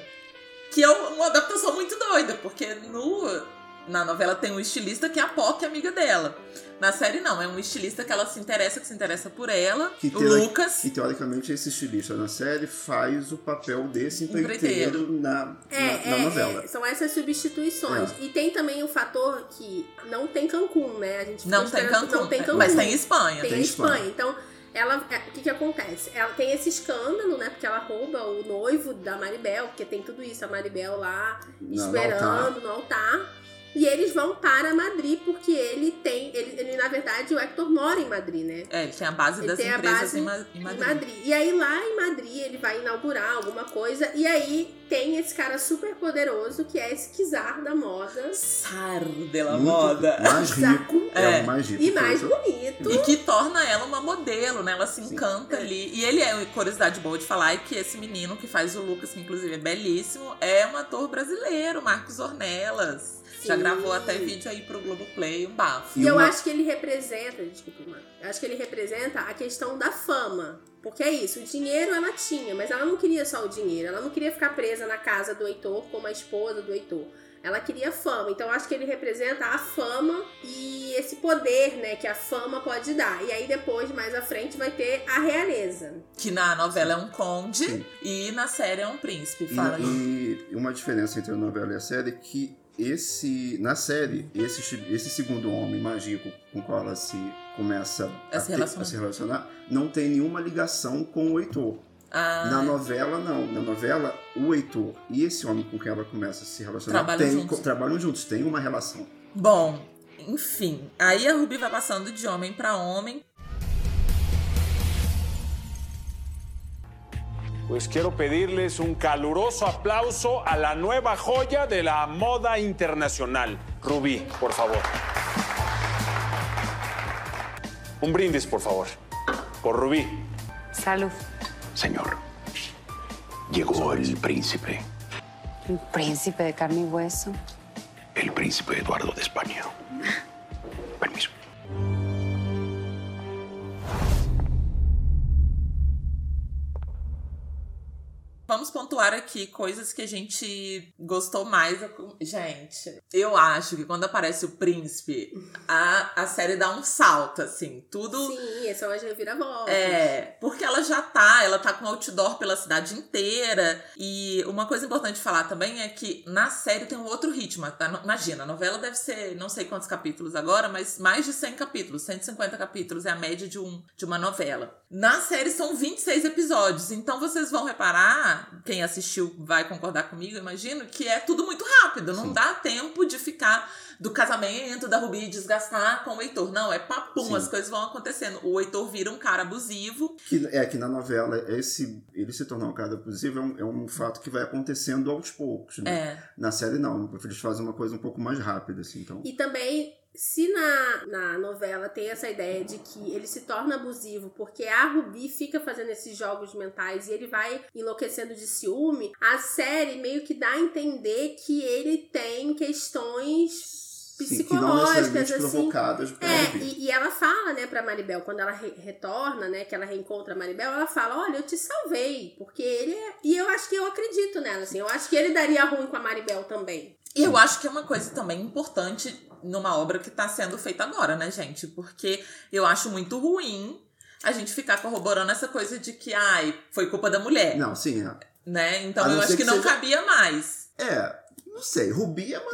que é uma adaptação muito doida, porque no, na novela tem um estilista que é a POC, amiga dela. Na série não, é um estilista que ela se interessa, que se interessa por ela, Que, o teori- Lucas. que teoricamente esse estilista na série faz o papel desse Empreiteiro. empreiteiro na, É, na, na é, novela. é, são essas substituições. É. E tem também o fator que não tem Cancún, né? A gente Não tem Cancún, não tem Cancún. mas tem Espanha. Tem, Tem Espanha. Espanha. Então, ela, é, o que que acontece? Ela tem esse escândalo, né? Porque ela rouba o noivo da Maribel, porque tem tudo isso, a Maribel lá No- no esperando no altar. E eles vão para Madrid porque ele tem. Ele, ele, na verdade, o Hector mora em Madrid, né? É, ele tem a base Ele das tem a empresas base em, Ma- em em Madrid. Madrid. E aí lá em Madrid ele vai inaugurar alguma coisa. E aí tem esse cara super poderoso que é esse Kizar da moda. Sar de la Muito moda. mais rico, é, É. o mais rico. E mais bonito. E que torna ela uma modelo, né? Ela se encanta ali. E ele é, curiosidade boa de falar, é que esse menino que faz o Lucas, que inclusive é belíssimo, é um ator brasileiro, Marcos Ornelas. Já gravou até vídeo aí pro Globoplay, um bafo. E E eu uma- acho que ele representa, desculpa. Eu acho que ele representa a questão da fama. Porque é isso, o dinheiro ela tinha, mas ela não queria só o dinheiro. Ela não queria ficar presa na casa do Heitor como a esposa do Heitor. Ela queria fama. Então eu acho que ele representa a fama e esse poder, né, que a fama pode dar. E aí depois, mais à frente, vai ter a realeza. Que na novela é um conde Sim. e na série é um príncipe. E, Fala aí. e uma diferença entre a novela e a série é que esse, na série, esse, esse segundo homem mágico com o qual ela se começa A se ter- relacionar. a se relacionar não tem nenhuma ligação com o Heitor. Ah, Na novela, não. Na novela, o Heitor e esse homem com quem ela começa a se relacionar Trabalham tem- juntos. trabalham juntos, tem uma relação. Bom, enfim. Aí a Ruby vai passando de homem pra homem. Pues quiero pedirles un caluroso aplauso a la nueva joya de la moda internacional, Rubí, por favor. Un brindis, por favor, por Rubí. Salud. Señor, llegó el príncipe, Un príncipe de carne y hueso. el príncipe Eduardo de España. Permiso. Vamos pontuar aqui coisas que a gente gostou mais. Gente, eu acho que quando aparece o príncipe, a, a série dá um salto, assim. Tudo. Sim, esse é uma reviravolta. É, porque ela já tá, ela tá com outdoor pela cidade inteira. E uma coisa importante falar também é que na série tem um outro ritmo. Tá? Imagina, a novela deve ser não sei quantos capítulos agora, mas mais de 100 capítulos, 150 capítulos é a média de, um, de uma novela. Na série são 26 episódios, então vocês vão reparar, quem assistiu vai concordar comigo, eu imagino, que é tudo muito rápido, não dá tempo de ficar do casamento da Rubi desgastar com o Heitor. Não, é papum, Sim. as coisas vão acontecendo. O Heitor vira um cara abusivo, Que, é que na novela, esse, ele se tornar um cara abusivo é um, é um fato que vai acontecendo aos poucos. Né? É. Na série, não. Eles fazem uma coisa um pouco mais rápida, assim. Então, E também, se na, na novela tem essa ideia de que ele se torna abusivo porque a Rubi fica fazendo esses jogos mentais e ele vai enlouquecendo de ciúme, a série meio que dá a entender que ele tem questões sim, que não psicológicas, necessariamente assim. provocadas pela É, e, e ela fala, né, pra Maribel, quando ela re- retorna, né, que ela reencontra a Maribel, ela fala, olha, eu te salvei, porque ele é... E eu acho que eu acredito nela, assim, eu acho que ele daria ruim com a Maribel também. E eu acho que é uma coisa também importante numa obra que tá sendo feita agora, né, gente? Porque eu acho muito ruim a gente ficar corroborando essa coisa de que, ai, foi culpa da mulher. Não, sim, é. Né? Então eu acho que, que não seja- cabia mais. É, não sei. Rubi é uma.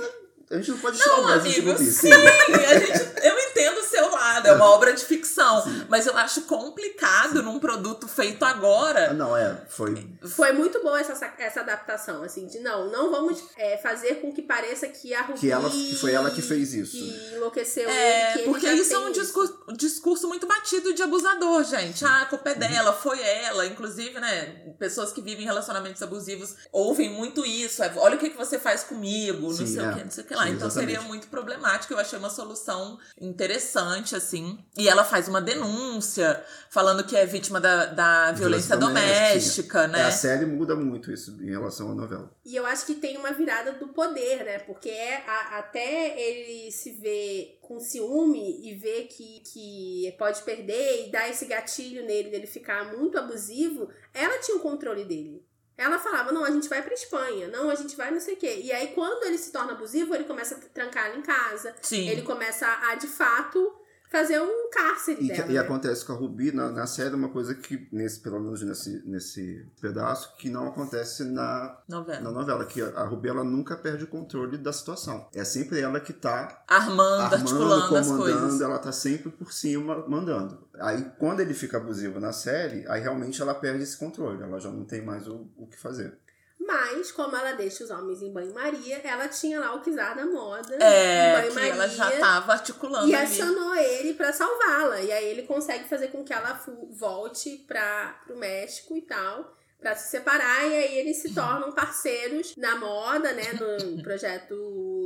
A gente não pode tirar Não, o Brasil de amigo, Rubi. sim, a gente, eu entendo o seu é uma obra de ficção, mas eu acho complicado num produto feito agora. Não, é, foi. Foi muito boa essa, essa adaptação, assim, de não, não vamos é, fazer com que pareça que a Rubi... Que, ela, que foi ela que fez isso. Que enlouqueceu É, ele, que porque ele já isso é um discurso, um discurso muito batido de abusador, gente. Ah, a culpa é dela, foi ela. Inclusive, né, pessoas que vivem relacionamentos abusivos ouvem muito isso. É, Olha o que, que você faz comigo, não Sim, sei é. o que, não sei o que lá. Sim, então seria muito problemático. Eu achei uma solução interessante, assim. E ela faz uma denúncia, falando que é vítima da, da violência, doméstica, né? É, a série muda muito isso em relação à novela. E eu acho que tem uma virada do poder, né? Porque é a- até ele se ver com ciúme e ver que, que pode perder e dar esse gatilho nele dele ficar muito abusivo, ela tinha o controle dele. Ela falava, não, a gente vai pra Espanha, não, a gente vai não sei o quê. E aí, quando ele se torna abusivo, ele começa a trancar ela em casa. Sim. Ele começa a, de fato, fazer um cárcere E, dela. e né? acontece com a Rubi na, na série uma coisa que, nesse, pelo menos nesse, nesse pedaço, que não acontece na Novela. na novela. Que a Rubi ela nunca perde o controle da situação. É sempre ela que tá Armando, armando, articulando as comandando, coisas. ela tá sempre por cima mandando. Aí quando ele fica abusivo na série, aí realmente ela perde esse controle. Ela já não tem mais o, o que fazer. Mas, como ela deixa os homens em banho-maria, ela tinha lá o Kizar da moda. É, em que ela já tava articulando E ali. acionou ele pra salvá-la. E aí ele consegue fazer com que ela fu- volte para pro México e tal. Pra se separar, e aí eles se tornam parceiros na moda, né? No projeto.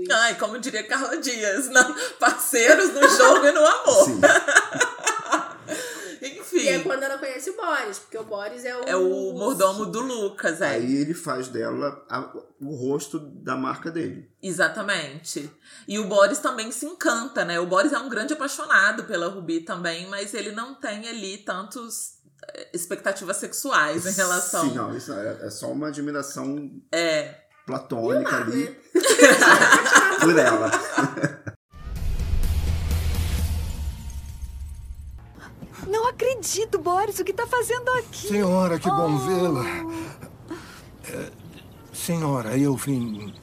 Ai, como diria Carla Dias, não, parceiros no jogo e no amor. Enfim. E é quando ela conhece o Boris, porque o Boris é o. É o mordomo do Lucas, é. Aí ele faz dela a- o rosto da marca dele. Exatamente. E o Boris também se encanta, né? O Boris é um grande apaixonado pela Ruby também, mas ele não tem ali tantos eh, expectativas sexuais em relação. Sim, não, isso é, é só uma admiração É. platônica ali por ela. acredito, Boris, o que tá fazendo aqui? Senhora, que bom Oh. vê-la. É, senhora, eu vim.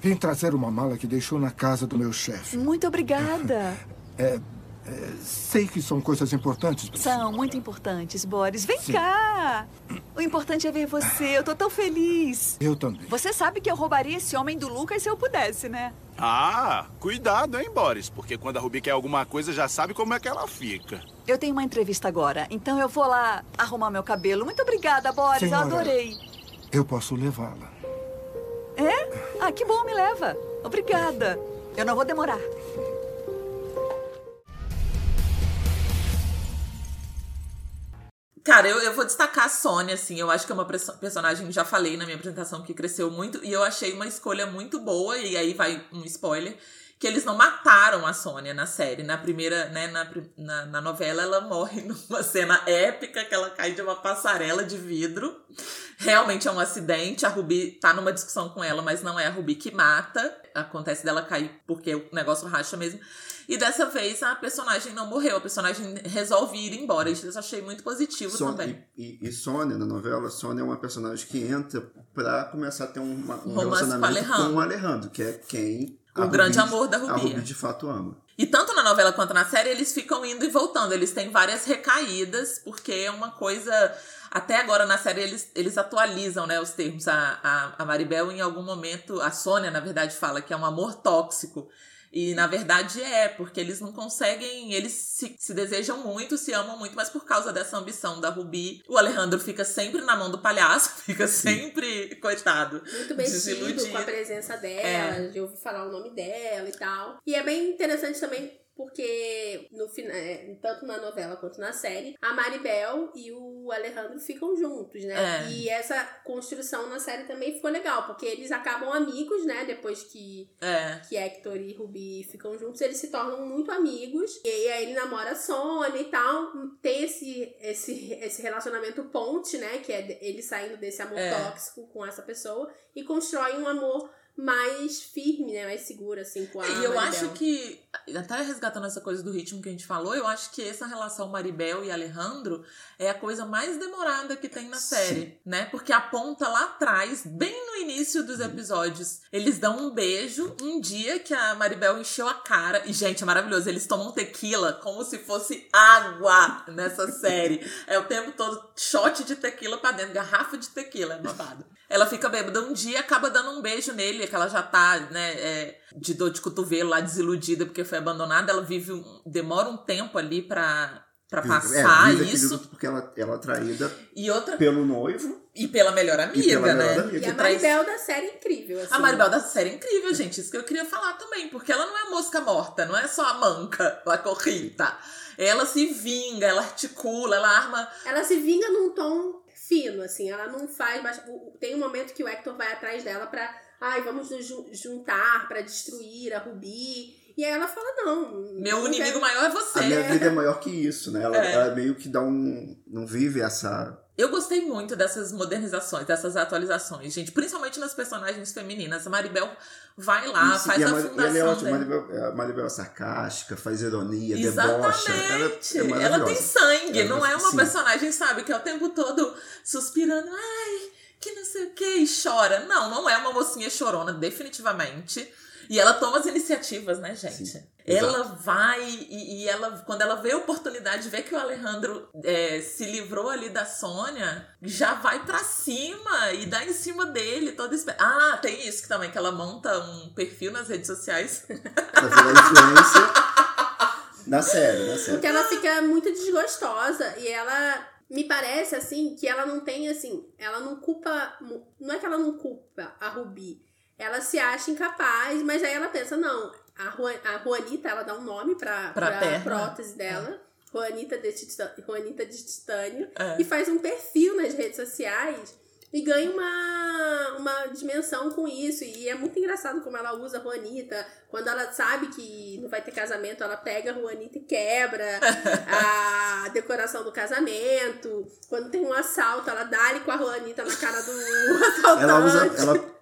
Vim trazer uma mala que deixou na casa do meu chefe. Muito obrigada. É, sei que são coisas importantes. São muito importantes, Boris. Vem cá! O importante é ver você. Eu tô tão feliz. Eu também. Você sabe que eu roubaria esse homem do Lucas se eu pudesse, né? Ah, cuidado, hein, Boris? Porque quando a Rubi quer alguma coisa, já sabe como é que ela fica. Eu tenho uma entrevista agora, então eu vou lá arrumar meu cabelo. Muito obrigada, Boris. Senhora. Eu adorei. Eu posso levá-la. É? Ah, que bom, me leva. Obrigada. Eu não vou demorar. Cara, eu, eu vou destacar a Sônia, assim. Eu acho que é uma perso- personagem, já falei na minha apresentação, que cresceu muito. E eu achei uma escolha muito boa. E aí vai um spoiler. Que eles não mataram a Sônia na série. Na primeira, né, na, na, na novela, ela morre numa cena épica que ela cai de uma passarela de vidro. Realmente é um acidente. A Ruby tá numa discussão com ela, mas não é a Ruby que mata. Acontece dela cair porque o negócio racha mesmo. E dessa vez a personagem não morreu, a personagem resolve ir embora. Isso eu achei muito positivo Sônia- também. E, e, e Sônia, na novela, Sônia é uma personagem que entra pra começar a ter um, uma- um Romance com relacionamento com o Alejandro, que é quem O a grande Ruby- amor da A Rubi. De fato ama. E tanto na novela quanto na série, eles ficam indo e voltando. Eles têm várias recaídas, porque é uma coisa. Até agora na série eles, eles atualizam né, os termos. A, a, a Maribel, em algum momento, a Sônia, na verdade, fala que é um amor tóxico. E na verdade é, porque eles não conseguem, eles se, se desejam muito, se amam muito, mas por causa dessa ambição da Rubi, o Alejandro fica sempre na mão do palhaço, fica sempre, coitado, Muito mexido com a presença dela, É. de ouvir falar o nome dela e tal. E é bem interessante também porque no final, tanto na novela quanto na série, a Maribel e o Alejandro ficam juntos, né? É. E essa construção na série também ficou legal, porque eles acabam amigos, né? Depois que É. que Hector e Ruby ficam juntos, eles se tornam muito amigos. E aí ele namora a Sônia e tal. Tem esse, esse, esse relacionamento ponte, né? Que é ele saindo desse amor É. tóxico com essa pessoa e constrói um amor mais firme, né? Mais seguro, assim, com a E eu acho que, até resgatando essa coisa do ritmo que a gente falou, eu acho que essa relação Maribel e Alejandro é a coisa mais demorada que tem na série, né? Porque aponta lá atrás, bem no início dos episódios, eles dão um beijo um dia que a Maribel encheu a cara. E, gente, é maravilhoso. Eles tomam tequila como se fosse água nessa série. É o tempo todo shot de tequila pra dentro, garrafa de tequila, é babado. Ela fica bêbada um dia, acaba dando um beijo nele, que ela já tá, né, é, de dor de cotovelo lá, desiludida porque foi abandonada. Ela vive, um, demora um tempo ali pra, pra passar é, vive aquele isso. porque ela, ela é traída E outra. pelo noivo. E pela melhor amiga, E pela né? melhor amiga. E a traz- Maribel da série é incrível, assim. A Maribel da série é incrível, gente. Isso que eu queria falar também. Porque ela não é mosca morta, não é só a manca, a corrida. Ela se vinga, ela articula, ela arma. Ela se vinga num tom fino, assim. Ela não faz. Mas tem um momento que o Hector vai atrás dela pra. Ai, vamos nos ju- juntar pra destruir a Ruby. E aí ela fala: não. Meu não inimigo quero- maior é você. A minha vida é maior que isso, né? Ela, É. ela meio que dá um. Não vive essa. Eu gostei muito dessas modernizações, dessas atualizações, gente. Principalmente nas personagens femininas. A Maribel vai lá, Isso, faz e a Mar- e fundação ela é ótima. Maribel, a Maribel é sarcástica, faz ironia, debocha. Ela, Exatamente. é ela tem sangue, Ela- não é uma sim. personagem, sabe, que é o tempo todo suspirando, ai, que não sei o que, e chora. Não, não é uma mocinha chorona, definitivamente. E ela toma as iniciativas, né, gente? ela vai e, e ela, quando ela vê a oportunidade, vê que o Alejandro é, se livrou ali da Sônia, já vai pra cima e dá em cima dele toda espe- Ah, tem isso que também, que ela monta um perfil nas redes sociais. Pra virar influência na série, na série. Porque ela fica muito desgostosa e ela me parece assim que ela não tem assim, ela não culpa, não é que ela não culpa a Rubi, ela se acha incapaz, mas aí ela pensa, não, a, Juan, a Juanita, ela dá um nome pra, perna. prótese dela, Juanita, de Juanita de Titânio, É. e faz um perfil nas redes sociais e ganha uma, uma dimensão com isso. E é muito engraçado como ela usa a Juanita. Quando ela sabe que não vai ter casamento, ela pega a Juanita e quebra a decoração do casamento. Quando tem um assalto, ela dá ali com a Juanita na cara do assaltante. Ela usa, ela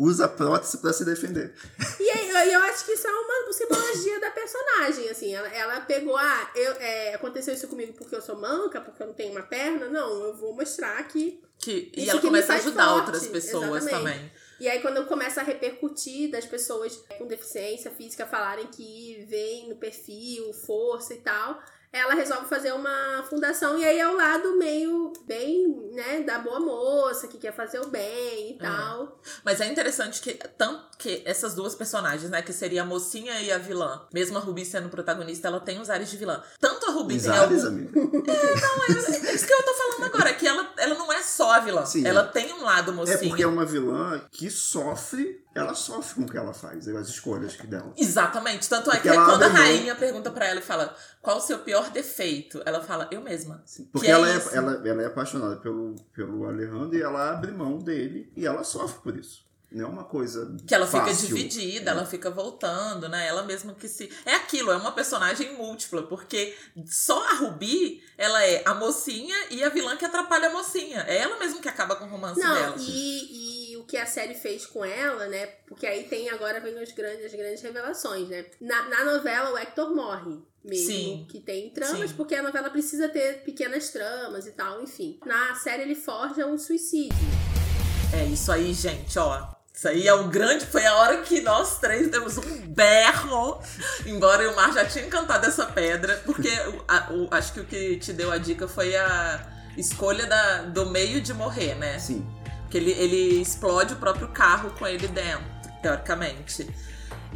usa a prótese pra se defender. E aí, eu, eu acho que isso é uma simbologia da personagem, assim. Ela, ela pegou, ah, eu, é, aconteceu isso comigo porque eu sou manca, porque eu não tenho uma perna. Não, eu vou mostrar que. Que, e isso ela que me começa a faz ajudar forte. outras pessoas Exatamente. também. E aí, quando começa a repercutir das pessoas com deficiência física falarem que vem no perfil, força e tal, ela resolve fazer uma fundação. E aí é o lado meio, bem, né, da boa moça, que quer fazer o bem e tal. Mas é interessante que tanto que essas duas personagens, né, que seria a mocinha e a vilã, mesmo a Ruby sendo protagonista, ela tem os ares de vilã. Tanto a Ruby tem algum... amigo. Não, é isso que eu tô falando agora, que ela, ela não é só a vilã. Sim. ela tem um lado mocinho. É porque é uma vilã que sofre, ela sofre com o que ela faz, as escolhas que dela. Exatamente. Tanto é Porque que quando a mão. rainha pergunta pra ela e fala qual o seu pior defeito, ela fala, eu mesma. Porque Que ela, é é, ela, ela é apaixonada pelo, pelo Alejandro e ela abre mão dele e ela sofre por isso. Não é uma coisa Que ela fica fácil. dividida, ela fica voltando, né? Ela mesma que se. É aquilo, é uma personagem múltipla, porque só a Ruby, ela é a mocinha e a vilã que atrapalha a mocinha. É ela mesma que acaba com o romance Não, dela. e, e o que a série fez com ela, né? Porque aí tem agora vem os grandes, as grandes revelações, né? Na, na novela, o Hector morre. Mesmo Sim. que tem tramas, Sim. porque a novela precisa ter pequenas tramas e tal, enfim. Na série ele forja um suicídio. É isso aí, gente, ó. Isso aí é o grande. Foi a hora que nós três demos um berro. Embora o Mar já tinha encantado essa pedra. Porque a- o- acho que o que te deu a dica foi a escolha da, do meio de morrer, né? Sim. Porque ele, ele explode o próprio carro com ele dentro, teoricamente.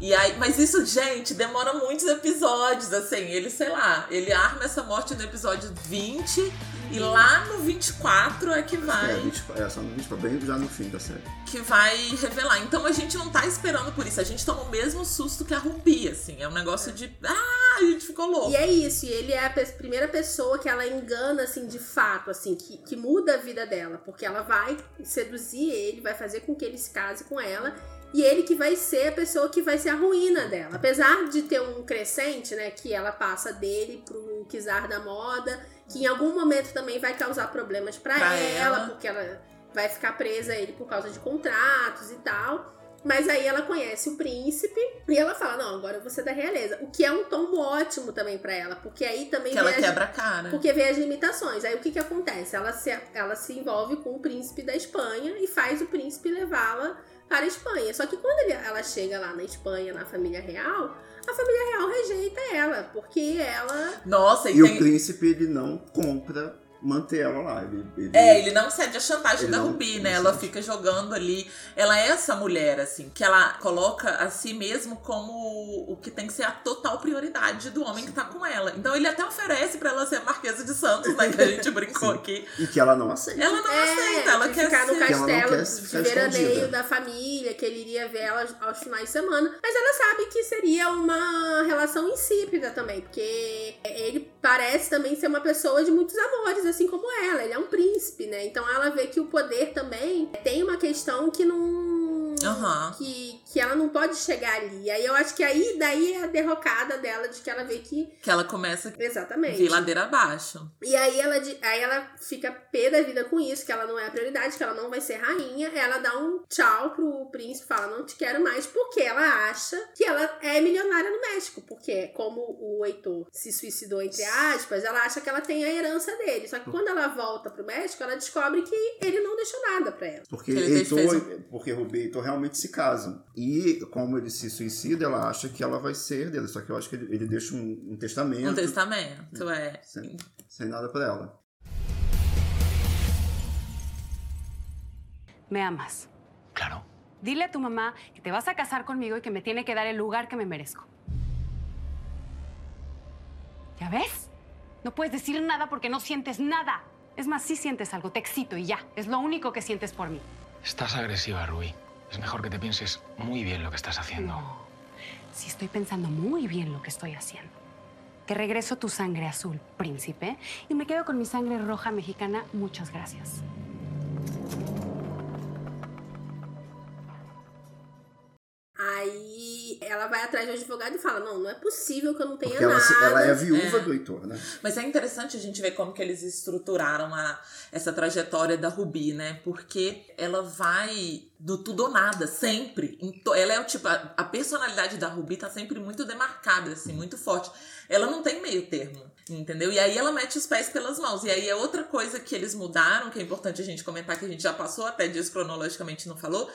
E aí, mas isso, gente, demora muitos episódios, assim. Ele, sei lá, ele arma essa morte no episódio 20 e lá no 24 é que vai É, 20, é, só no 20, bem já no fim da série. que vai revelar. Então a gente não tá esperando por isso. A gente toma o mesmo susto que a Ruby, assim. É um negócio de. Ah, a gente ficou louco. E é isso, e ele é a pe- primeira pessoa que ela engana, assim, de fato, assim, que, que muda a vida dela. Porque ela vai seduzir ele, vai fazer com que ele se case com ela. E ele que vai ser a pessoa que vai ser a ruína dela. Apesar de ter um crescente, né, que ela passa dele pro Kizar da moda, que em algum momento também vai causar problemas pra, Pra ela, ela. porque ela vai ficar presa a ele por causa de contratos e tal. Mas aí ela conhece o príncipe e ela fala: Não, agora eu vou ser da realeza. O que é um tom ótimo também pra ela, porque aí também Que ela as- quebra a cara. Porque vê as limitações. Aí o que que acontece? Ela se, ela se envolve com o príncipe da Espanha e faz o príncipe levá-la para a Espanha. Só que quando ele- ela chega lá na Espanha, na família real, a família real rejeita ela, porque ela. Nossa, e, E tem. o príncipe, ele não compra manter ela lá. Ele, ele- É, ele não cede a chantagem da não- não né? Ela fica jogando ali. Ela é essa mulher, assim, que ela coloca a si mesmo como o que tem que ser a total prioridade do homem que tá com ela. Então ele até oferece pra ela ser a Marquesa de Santos, né? Que a gente brincou aqui. E que ela não aceita. Ela não É, aceita, ela quer ficar no ser... Não castelo quer de veraneio da família, que ele iria ver ela aos finais de semana. Mas ela sabe que seria uma relação insípida também, porque ele parece também ser uma pessoa de muitos amores, assim como ela. Ele é um príncipe, né? Então ela vê que o poder também tem uma questão que não. Aham. Que, que ela não pode chegar ali. E aí eu acho que aí daí é a derrocada dela de que ela vê que. Que ela começa Exatamente. vir ladeira abaixo. E aí ela, aí ela fica pé da vida com isso, que ela não é a prioridade, que ela não vai ser rainha. Ela dá um tchau pro príncipe, fala, não te quero mais, porque ela acha que ela é milionária no México. Porque, como o Heitor se suicidou, entre aspas, ela acha que ela tem a herança dele. Só que quando ela volta pro México, ela descobre que ele não deixou nada pra ela. Porque Que ele Heitor, fez porque Ruby e Heitor realmente se casam. E como ele se suicida, ela acha que ela vai ser dele. Só que eu acho que ele, ele deixa um, um testamento. Um testamento, é. Sem, sem nada pra ela. Me amas. Claro. Dile a tu mamá que te vas a casar conmigo y que me tiene que dar el lugar que me merezco. ¿Ya ves? No puedes decir nada porque no sientes nada. Es más, sí sientes algo, te excito y ya. Es lo único que sientes por mí. Estás agresiva, Rubí. Es mejor que te pienses muy bien lo que estás haciendo. Sí estoy pensando muy bien lo que estoy haciendo. Te regreso tu sangre azul, príncipe, y me quedo con mi sangre roja mexicana. Muchas gracias. Aí ela vai atrás do advogado e fala: Não, não é possível que eu não tenha Porque ela, nada. ela é a viúva É. do Heitor, né? Mas é interessante a gente ver como que eles estruturaram a, essa trajetória da Ruby, né? Porque ela vai do tudo ou nada, sempre. Ela é o tipo, a, a personalidade da Ruby tá sempre muito demarcada, assim, muito forte. Ela não tem meio termo, entendeu? E aí ela mete os pés pelas mãos. E aí é outra coisa que eles mudaram, que é importante a gente comentar, que a gente já passou até disso cronologicamente não falou,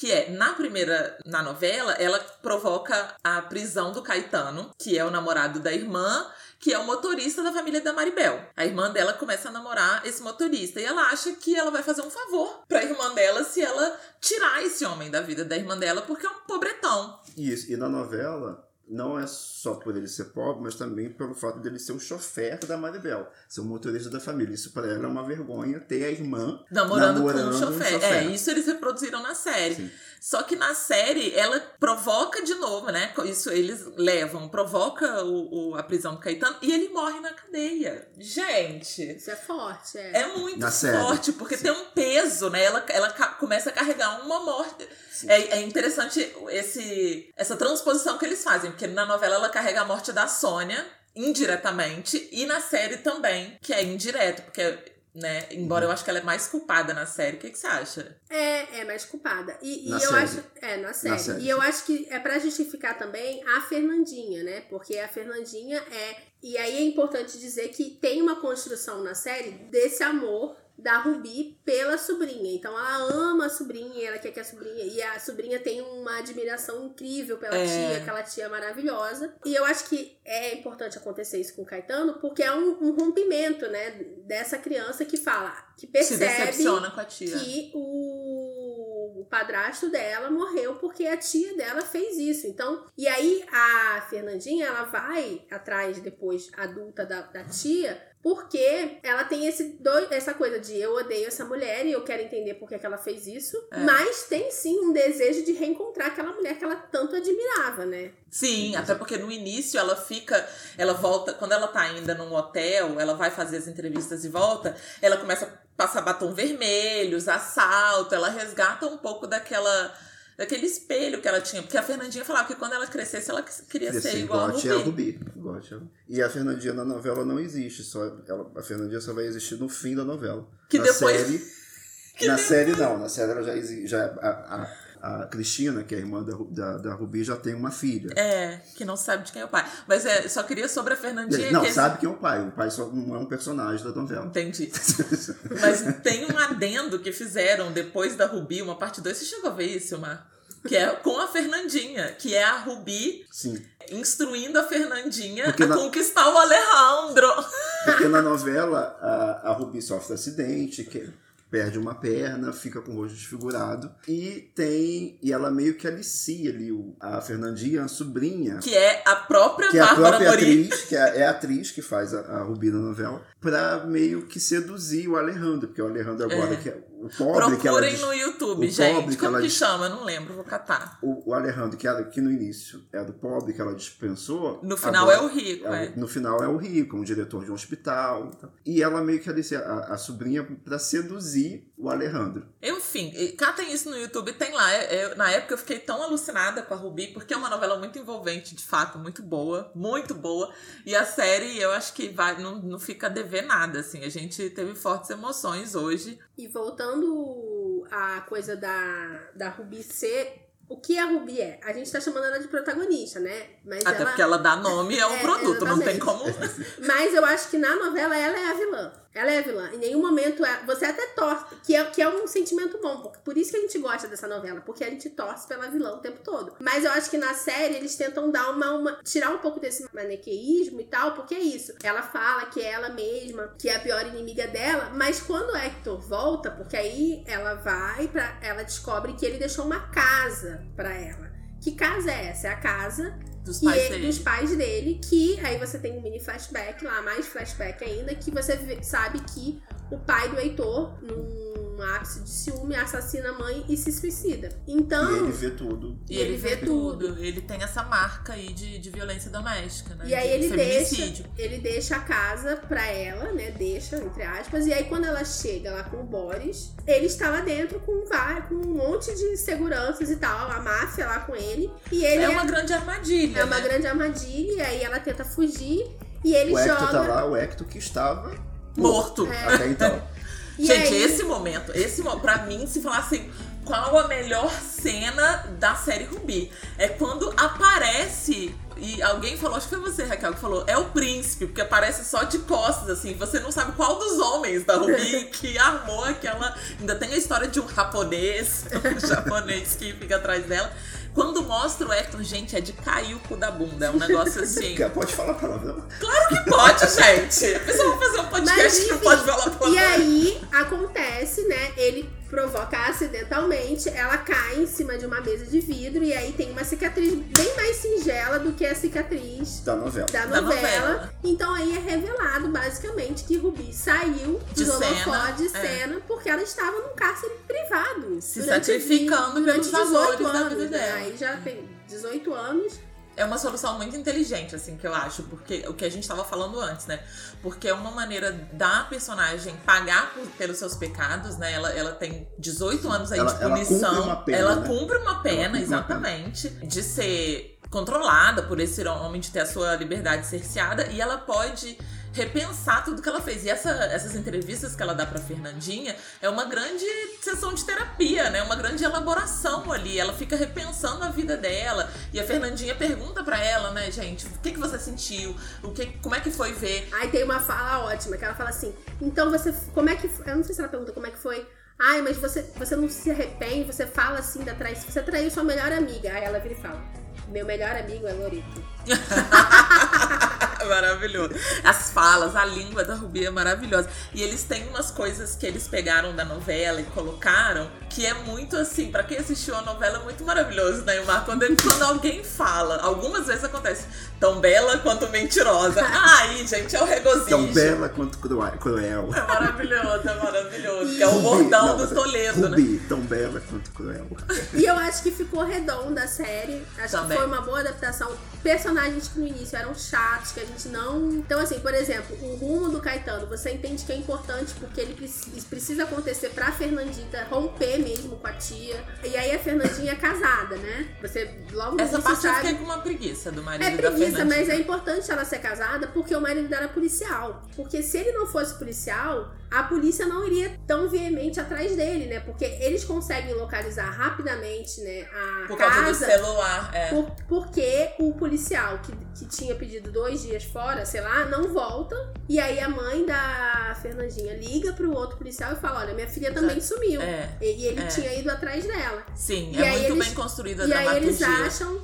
que é, na primeira, na novela, ela provoca a prisão do Caetano, que é o namorado da irmã, que é o motorista da família da Maribel. A irmã dela começa a namorar esse motorista e ela acha que ela vai fazer um favor pra irmã dela se ela tirar esse homem da vida da irmã dela, porque é um pobretão. Isso. E na novela, não é só por ele ser pobre, mas também pelo fato dele ser o chofer da Maribel, ser o motorista da família. Isso pra ela é uma vergonha ter a irmã namorando, namorando com um chofer. É, isso eles reproduziram na série. Sim. Só que na série ela provoca de novo, né? Isso eles levam, provoca o, o- a prisão do Caetano e ele morre na cadeia. Gente. Isso é forte, é. É muito Na série. forte, porque tem um peso, né? Ela, ela começa a carregar uma morte. É, é interessante esse, essa transposição que eles fazem, porque na novela ela carrega a morte da Sônia indiretamente e na série também, que é indireto, porque, né? Embora eu acho que ela é mais culpada na série. O que, que você acha? É, é mais culpada. E, e Na eu série. acho. É, na série. série, E eu acho que é pra justificar também a Fernandinha, né? Porque a Fernandinha é. E aí é importante dizer que tem uma construção na série desse amor da Rubi pela sobrinha. Então ela ama a sobrinha, ela quer que a sobrinha. E a sobrinha tem uma admiração incrível pela É. tia, aquela tia maravilhosa. E eu acho que é importante acontecer isso com o Caetano, porque é um, um rompimento, né? Dessa criança que fala, que Se percebe decepciona com a tia. que o, o padrasto dela morreu porque a tia dela fez isso. Então, e aí a Fernandinha, ela vai atrás depois adulta da, da tia, porque ela tem esse doi- essa coisa de eu odeio essa mulher e eu quero entender por que, que ela fez isso, É. mas tem sim um desejo de reencontrar aquela mulher que ela tanto admirava, né? Sim, até porque no início ela fica, ela volta, quando ela tá ainda num hotel, ela vai fazer as entrevistas e volta, ela começa a passar batom vermelhos, assalto, ela resgata um pouco daquela daquele espelho que ela tinha, porque a Fernandinha falava que quando ela crescesse ela queria ser igual a igual a tia Rubi. Rubi. igual a tia- E a Fernandinha na novela não existe, só ela, a Fernandinha só vai existir no fim da novela. Que na depois- série, na série não, na série ela já existe, já a, a, a Cristina, que é a irmã da, da, da Rubi, já tem uma filha. É, que não sabe de quem é o pai. Mas é, só queria sobre a Fernandinha não, que sabe quem é o pai. O pai só não é um personagem da novela. Entendi. Mas tem um adendo que fizeram depois da Rubi, uma parte 2. Você chegou a ver isso, Mar? Que é com a Fernandinha, que é a Rubi Sim. instruindo a Fernandinha Porque a na- conquistar o Alejandro. Porque na novela a, a Rubi sofre acidente, que perde uma perna, fica com o rosto desfigurado. E tem. E ela meio que alicia ali o, a Fernandinha, a sobrinha. Que é a própria que é a própria atriz, que é, é a atriz que faz a, a Rubi na novela, pra meio que seduzir o Alejandro, porque o Alejandro agora É. que é o pobre que ela Procurem no o YouTube, pobre gente. que Como ela que diz- chama? Eu não lembro, vou catar. o, o Alejandro, que, era, que no início é do pobre que ela dispensou. No final agora é o rico, é. No final é o rico, um diretor de um hospital. e tal. E ela meio que alicia a, a sobrinha pra seduzir o Alejandro. Enfim, catem isso no YouTube, tem lá. É- é- na época eu fiquei tão alucinada com a Rubi, porque é uma novela muito envolvente, de fato, muito boa, muito boa. E a série, eu acho que vai, não, não fica a dever nada, assim. A gente teve fortes emoções hoje. E voltando à coisa da, da Rubi ser. O que a Rubi é? A gente tá chamando ela de protagonista, né? Mas Até ela... porque ela dá nome ao É, produto, não tem exatamente. como. Mas eu acho que na novela ela é a vilã. Ela é vilã. Em nenhum momento é- você até torce, que é, que é um sentimento bom. Por isso que a gente gosta dessa novela, porque a gente torce pela vilã o tempo todo. Mas eu acho que na série eles tentam dar uma, uma- tirar um pouco desse maniqueísmo e tal, porque é isso. Ela fala que é ela mesma, que é a pior inimiga dela, mas quando o Hector volta, porque aí ela vai para ela descobre que ele deixou uma casa pra ela. Que casa é essa? É a casa Dos pais ele- dele. dos pais dele, que aí você tem um mini flashback lá, mais flashback ainda, que você sabe que o pai do Heitor, num ápice de ciúme, assassina a mãe e se suicida. Então. E ele vê tudo. E ele vê tudo. Ele tem essa marca aí de, de violência doméstica, né? E aí de ele deixa, ele deixa a casa pra ela, né? Deixa, entre aspas. E aí quando ela chega lá com o Boris, ele está lá dentro com, vai, com um monte de seguranças e tal, a máfia lá com ele. E ele É uma grande armadilha. É uma né? grande armadilha, e aí ela tenta fugir e ele o Hector joga. tá lá, o Hector que estava Morto. É. até então. E Gente, aí- esse momento, esse pra mim, se falar assim, qual a melhor cena da série Rubi? É quando aparece. E alguém falou, acho que foi você, Raquel, que falou, é o príncipe, porque aparece só de costas, assim. Você não sabe qual dos homens da Rubi que armou aquela. Ainda tem a história de um japonês, um japonês que fica atrás dela. Quando mostra o Hector, gente, é de cair o cu da bunda. É um negócio assim. Pode falar palavrão. Claro que pode, gente. A pessoa vai fazer um podcast Mas, que não enfim, pode falar palavrão. E aí acontece, né? Ele provoca acidentalmente, ela cai em cima de uma mesa de vidro e aí tem uma cicatriz bem mais singela do que a cicatriz Da novela. da Da novela. novela. Então aí é revelado basicamente que Rubi saiu De dos cena, de é. cena porque ela estava num cárcere privado. Se durante sacrificando pelos 18 valores da anos, vida dela. Aí já tem 18 anos. É uma solução muito inteligente, assim, que eu acho, porque o que a gente tava falando antes, né? Porque é uma maneira da personagem pagar por- pelos seus pecados, né? Ela, ela tem 18 anos aí Ela- de ela punição. cumpre uma pena, ela né? cumpre uma pena, cumpre uma exatamente. De ser controlada por esse homem, de ter a sua liberdade cerceada, e ela pode repensar tudo que ela fez. E essa- essas entrevistas que ela dá pra Fernandinha é uma grande sessão de terapia, né? Uma grande elaboração ali. Ela fica repensando a vida dela. E a Fernandinha pergunta pra ela, né, gente, o que, que você sentiu? O que, como é que foi ver? Aí tem uma fala ótima, que ela fala assim: então você. Como é que. Eu não sei se ela pergunta como é que foi. Ai, mas você, você não se arrepende, você fala assim da traição. Você traiu sua melhor amiga. Aí ela vira e fala: Meu melhor amigo é Lorito. Maravilhoso. As falas, a língua da Rubi é maravilhosa. E eles têm umas coisas que eles pegaram da novela e colocaram que é muito assim, pra quem assistiu a novela, é muito maravilhoso, né, Mar? Quando, ele- quando alguém fala, algumas vezes acontece, tão bela quanto mentirosa. Aí, gente, é o regozijo. Tão bela quanto cruel. É maravilhoso, é maravilhoso. Que é o bordão não, do é Toledo, né? Rubi, tão bela quanto cruel. E eu acho que ficou redonda a série. Acho Também. que foi uma boa adaptação. Personagens que no início eram chatos, que a gente não. Então, assim, por exemplo, o rumo do Caetano, você entende que é importante porque ele preci- precisa acontecer pra Fernandita romper mesmo com a tia. E aí a Fernandinha é casada, né? Você logo no Essa início parte eu sabe. fiquei com uma preguiça do marido É preguiça, mas é importante ela ser casada porque o marido dela é policial. Porque se ele não fosse policial, a polícia não iria tão veemente atrás dele, né? Porque eles conseguem localizar rapidamente, né, a Por causa do casa. celular, é. por- porque o policial que, que tinha pedido dois dias fora, sei lá, não volta. E aí a mãe da Fernandinha liga pro outro policial e fala: Olha, minha filha também sumiu. É, E, e ele é. tinha ido atrás dela. Sim, E é muito eles- bem construída a E aí eles acham,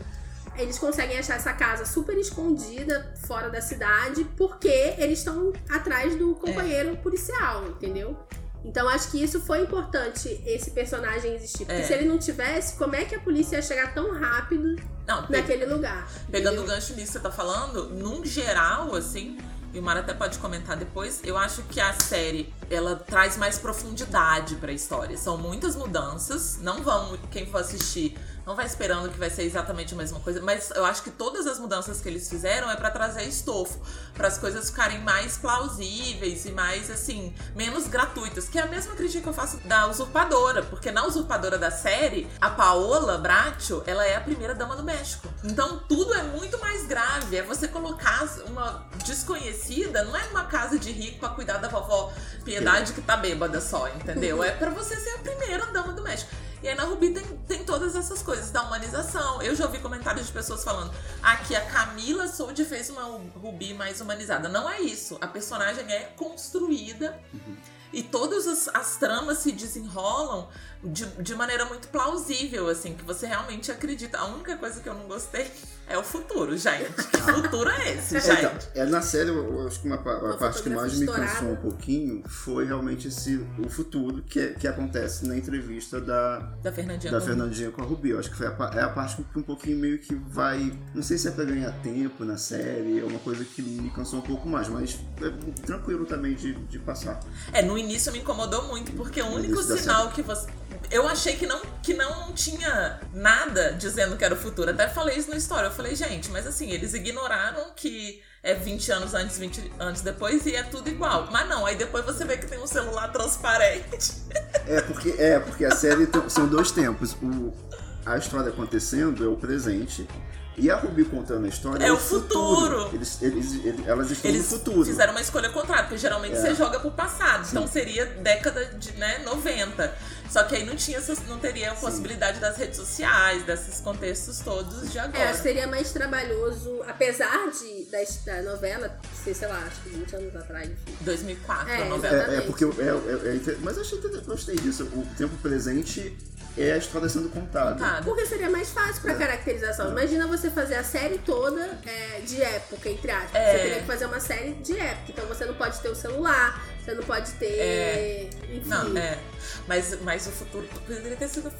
eles conseguem achar essa casa super escondida fora da cidade porque eles estão atrás do companheiro policial, entendeu? Então acho que isso foi importante esse personagem existir. Porque É. se ele não tivesse, como é que a polícia ia chegar tão rápido Não, naquele lugar? Pegando o gancho nisso que você tá falando, num geral, assim, e o Mara até pode comentar depois, eu acho que a série, ela traz mais profundidade pra história. São muitas mudanças, não vão, quem for assistir, não vai esperando que vai ser exatamente a mesma coisa, mas eu acho que todas as mudanças que eles fizeram é pra trazer estofo, para as coisas ficarem mais plausíveis e mais, assim, menos gratuitas, que é a mesma crítica que eu faço da Usurpadora, porque na Usurpadora da série, a Paola Bracho, ela é a primeira dama do México. Então tudo é muito mais grave, é você colocar uma desconhecida, não é numa casa de rico pra cuidar da vovó Piedade que tá bêbada só, entendeu? É pra você ser a primeira dama do México. E aí na Rubi tem, tem todas essas coisas da humanização. Eu já ouvi comentários de pessoas falando ah, que a Camila Soldi fez uma Rubi mais humanizada. Não é isso. A personagem é construída e todas as, as tramas se desenrolam de, de maneira muito plausível, assim, que você realmente acredita. A única coisa que eu não gostei é o futuro, gente. Que futuro é esse, É, gente? então, é, na série, eu acho que uma, a Uma parte que mais me fotografia cansou um estourada. pouquinho foi realmente esse, o futuro que, que acontece na entrevista da, Da Fernandinha da com- Fernandinha com a Rubi. Eu acho que foi a, é a parte que um pouquinho meio que vai. Não sei se é pra ganhar tempo na série, é uma coisa que me cansou um pouco mais, mas é tranquilo também de, de passar. É, no início me incomodou muito, porque o único sinal que você. Eu achei que não, que não tinha nada dizendo que era o futuro. Até falei isso na história. Eu falei, gente, mas assim, eles ignoraram que é 20 anos antes, 20 anos depois e é tudo igual. Mas não, aí depois você vê que tem um celular transparente. É porque, é, porque a série são dois tempos. O, a história acontecendo é o presente. E a Ruby contando a história É é, o futuro. Eles, eles, eles- elas estão Eles no futuro. fizeram uma escolha contrária, porque geralmente É. você joga pro passado. Então seria década de né, 90. Só que aí não tinha não teria a possibilidade das redes sociais, desses contextos todos de agora. É, acho que seria mais trabalhoso, apesar de, da, da novela ser, sei lá, acho que 20 anos atrás, enfim. 2004, É, a novela. É, é porque eu- é, é, é mas eu achei, gostei disso. O tempo presente é a história sendo contada. Porque seria mais fácil pra caracterização. Imagina você você fazer a série toda é, de época, entre aspas. É. Você teria que fazer uma série de época. Então você não pode ter o celular, você não pode ter. É. Enfim. Não, é. Mas, mas o futuro poderia ter sido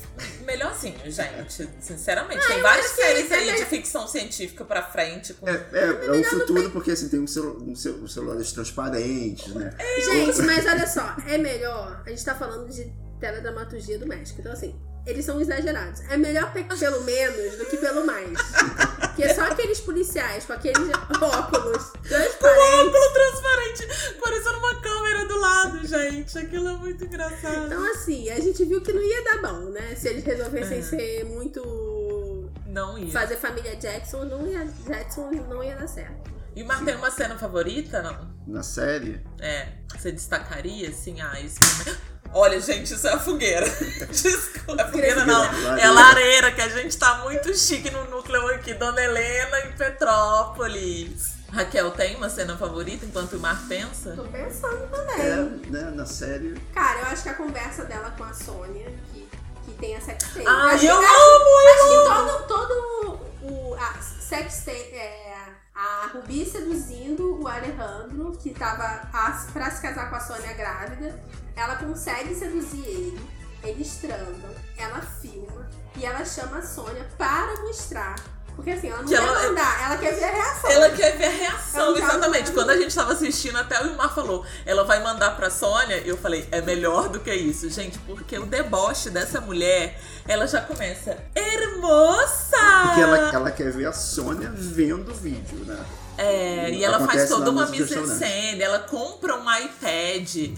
melhorzinho, gente. Sinceramente. Ah, Tem várias séries é aí de ficção científica pra frente. Com... É, é, é o futuro porque assim, tem um, celu um, cel um celulares transparentes, né? Gente, mas olha só, é melhor. A gente tá falando de teledramaturgia do México. Então, assim, eles são exagerados. É melhor pe- pelo menos do que pelo mais. Porque é só aqueles policiais com aqueles óculos Com transparentes. óculos transparente, parecendo uma câmera do lado, gente. Aquilo é muito engraçado. Então, assim, a gente viu que não ia dar bom, né? Se eles resolvessem É. ser muito. Não ia. Fazer família Jackson, não ia, Jackson não ia dar certo. E mas tem uma cena favorita, não? Na série, É. Você destacaria, assim, ah, esse momento. Olha, gente, isso é a fogueira. Desculpa, é fogueira não. É a lareira, que a gente tá muito chique no núcleo aqui. Dona Helena em Petrópolis. Raquel, tem uma cena favorita enquanto o Mar pensa? Tô pensando também. é, né, na série. Cara, eu acho que a conversa dela com a Sônia, que, que tem a sextape. Ai, acho, eu acho, amo, eu Acho que amo. todo, todo o a sextape, é, a Rubi seduzindo o Alejandro, que tava a, pra se casar com a Sônia grávida, ela consegue seduzir ele, eles transam, ela filma e ela chama a Sônia para mostrar. Porque assim, ela não Que quer ela- mandar, ela quer ver a reação. Ela quer ver a reação, Ela exatamente. Quando a gente tava assistindo, até o Ilmar falou, ela vai mandar pra Sônia, eu falei, é melhor do que isso, gente, porque o deboche dessa mulher, ela já começa, hermosa! Porque ela, ela quer ver a Sônia vendo o vídeo, né? É, e ela Acontece faz toda uma mise-en-scène, restaurantes. ela compra um iPad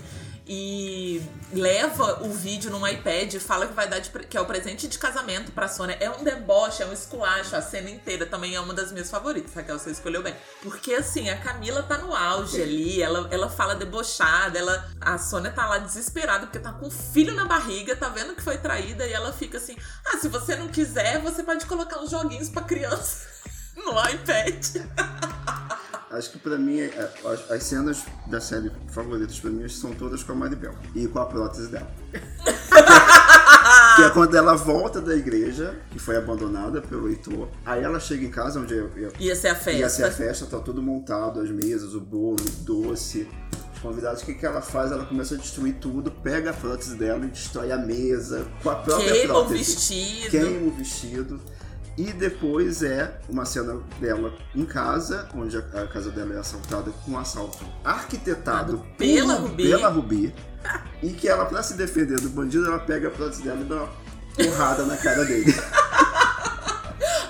e leva o vídeo num iPad e fala que vai dar de que é o presente de casamento pra Sônia. É um deboche, é um esculacho, a cena inteira também é uma das minhas favoritas, Raquel, você escolheu bem. Porque assim, a Camila tá no auge ali, ela, ela fala debochada, ela, a Sônia tá lá desesperada porque tá com um filho na barriga, tá vendo que foi traída e ela fica assim: "Ah, se você não quiser, você pode colocar uns joguinhos pra criança no iPad". Acho que pra mim, é, as, as cenas da série favoritas pra mim são todas com a Maribel e com a prótese dela. que é quando ela volta da igreja, que foi abandonada pelo Heitor. Aí ela chega em casa, onde ia, ia, Ia ser a festa. ia ser a festa, tá tudo montado, as mesas, o bolo, o doce. Os convidados, o que, que ela faz? Ela começa a destruir tudo, pega a prótese dela e destrói a mesa com a própria Queima o prótese. vestido. Queima o vestido. E depois é uma cena dela em casa, onde a, a casa dela é assaltada com um assalto arquitetado Pela por- Rubi. pela Rubi. E que ela, pra se defender do bandido, ela pega a prótese dela e dá uma porrada na cara dele.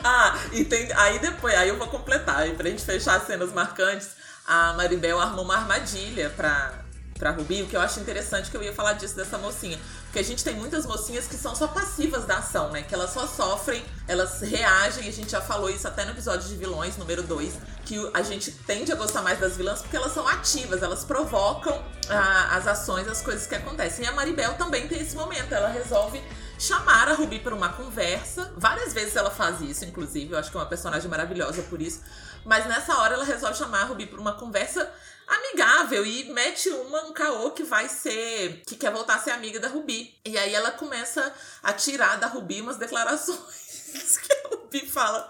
Ah, e tem. Aí depois, aí eu vou completar. E pra gente fechar as cenas marcantes, a Maribel armou uma armadilha pra, pra Rubi, o que eu acho interessante que eu ia falar disso dessa mocinha. Porque a gente tem muitas mocinhas que são só passivas da ação, né? Que elas só sofrem, elas reagem, a gente já falou isso até no episódio de vilões, número 2, que a gente tende a gostar mais das vilãs porque elas são ativas, elas provocam ah, as ações, as coisas que acontecem. E a Maribel também tem esse momento, ela resolve chamar a Ruby para uma conversa. Várias vezes ela faz isso, inclusive. Eu acho que é uma personagem maravilhosa por isso. Mas nessa hora ela resolve chamar a Ruby para uma conversa amigável e mete uma, um caô que vai ser. que quer voltar a ser amiga da Ruby. E aí ela começa a tirar da Ruby umas declarações. Que a Ruby fala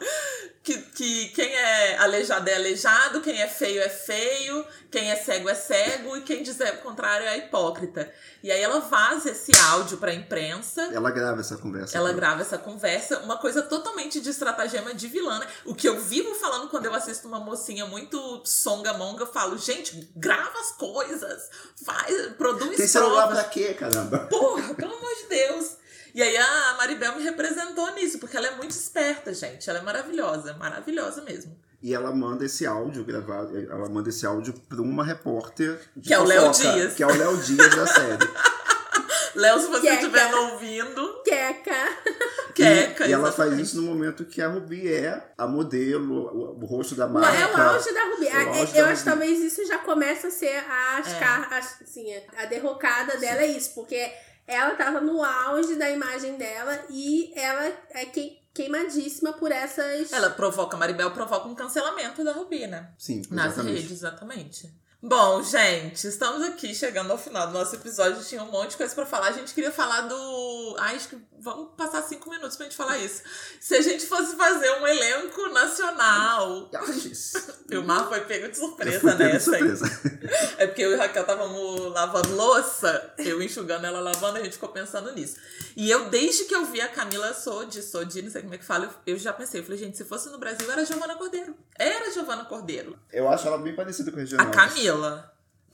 que, que quem é aleijado é aleijado, quem é feio é feio, quem é cego é cego e quem dizer o contrário é hipócrita. E aí ela vaza esse áudio pra imprensa. Ela grava essa conversa. Ela grava essa conversa, uma coisa totalmente de estratagema de vilã, né? O que eu vivo falando quando eu assisto uma mocinha muito songamonga, eu falo, gente, grava as coisas, faz, produz Tem celular provas. pra quê, caramba? Porra, pelo amor de Deus. E aí a Maribel me representou nisso, porque ela é muito esperta, gente. Ela é maravilhosa, maravilhosa mesmo. E ela manda esse áudio gravado, ela manda esse áudio pra uma repórter de Que é o Léo fofoca, Dias. Que é o Léo Dias da série. Léo, se você estiver ouvindo, Queca. queca. e ela faz isso no momento que a Ruby é a modelo, o, o rosto da Não, marca. é o auge da Ruby. É auge eu da acho que talvez isso já começa a ser as É. car- as- assim, a derrocada dela é isso, porque ela tava no auge da imagem dela e ela é que- queimadíssima por essas. Ela provoca, Maribel provoca um cancelamento da Rubi, né? Sim, Nas exatamente. redes, exatamente. Bom, gente, estamos aqui chegando ao final do nosso episódio. Tinha um monte de coisa pra falar. A gente queria falar do. Ai, acho que vamos passar cinco minutos pra gente falar isso. Se a gente fosse fazer um elenco nacional. o Mar foi pego de surpresa de nessa. hein? surpresa. É porque eu e Raquel estávamos lavando louça, eu enxugando ela lavando, a gente ficou pensando nisso. E eu, desde que eu vi a Camila Sodi, Sodi, não sei como é que fala, eu, já pensei, eu falei, gente, se fosse no Brasil, era Giovana Cordeiro. Era Giovana Cordeiro. Eu acho ela bem parecida com a Regina A Camila.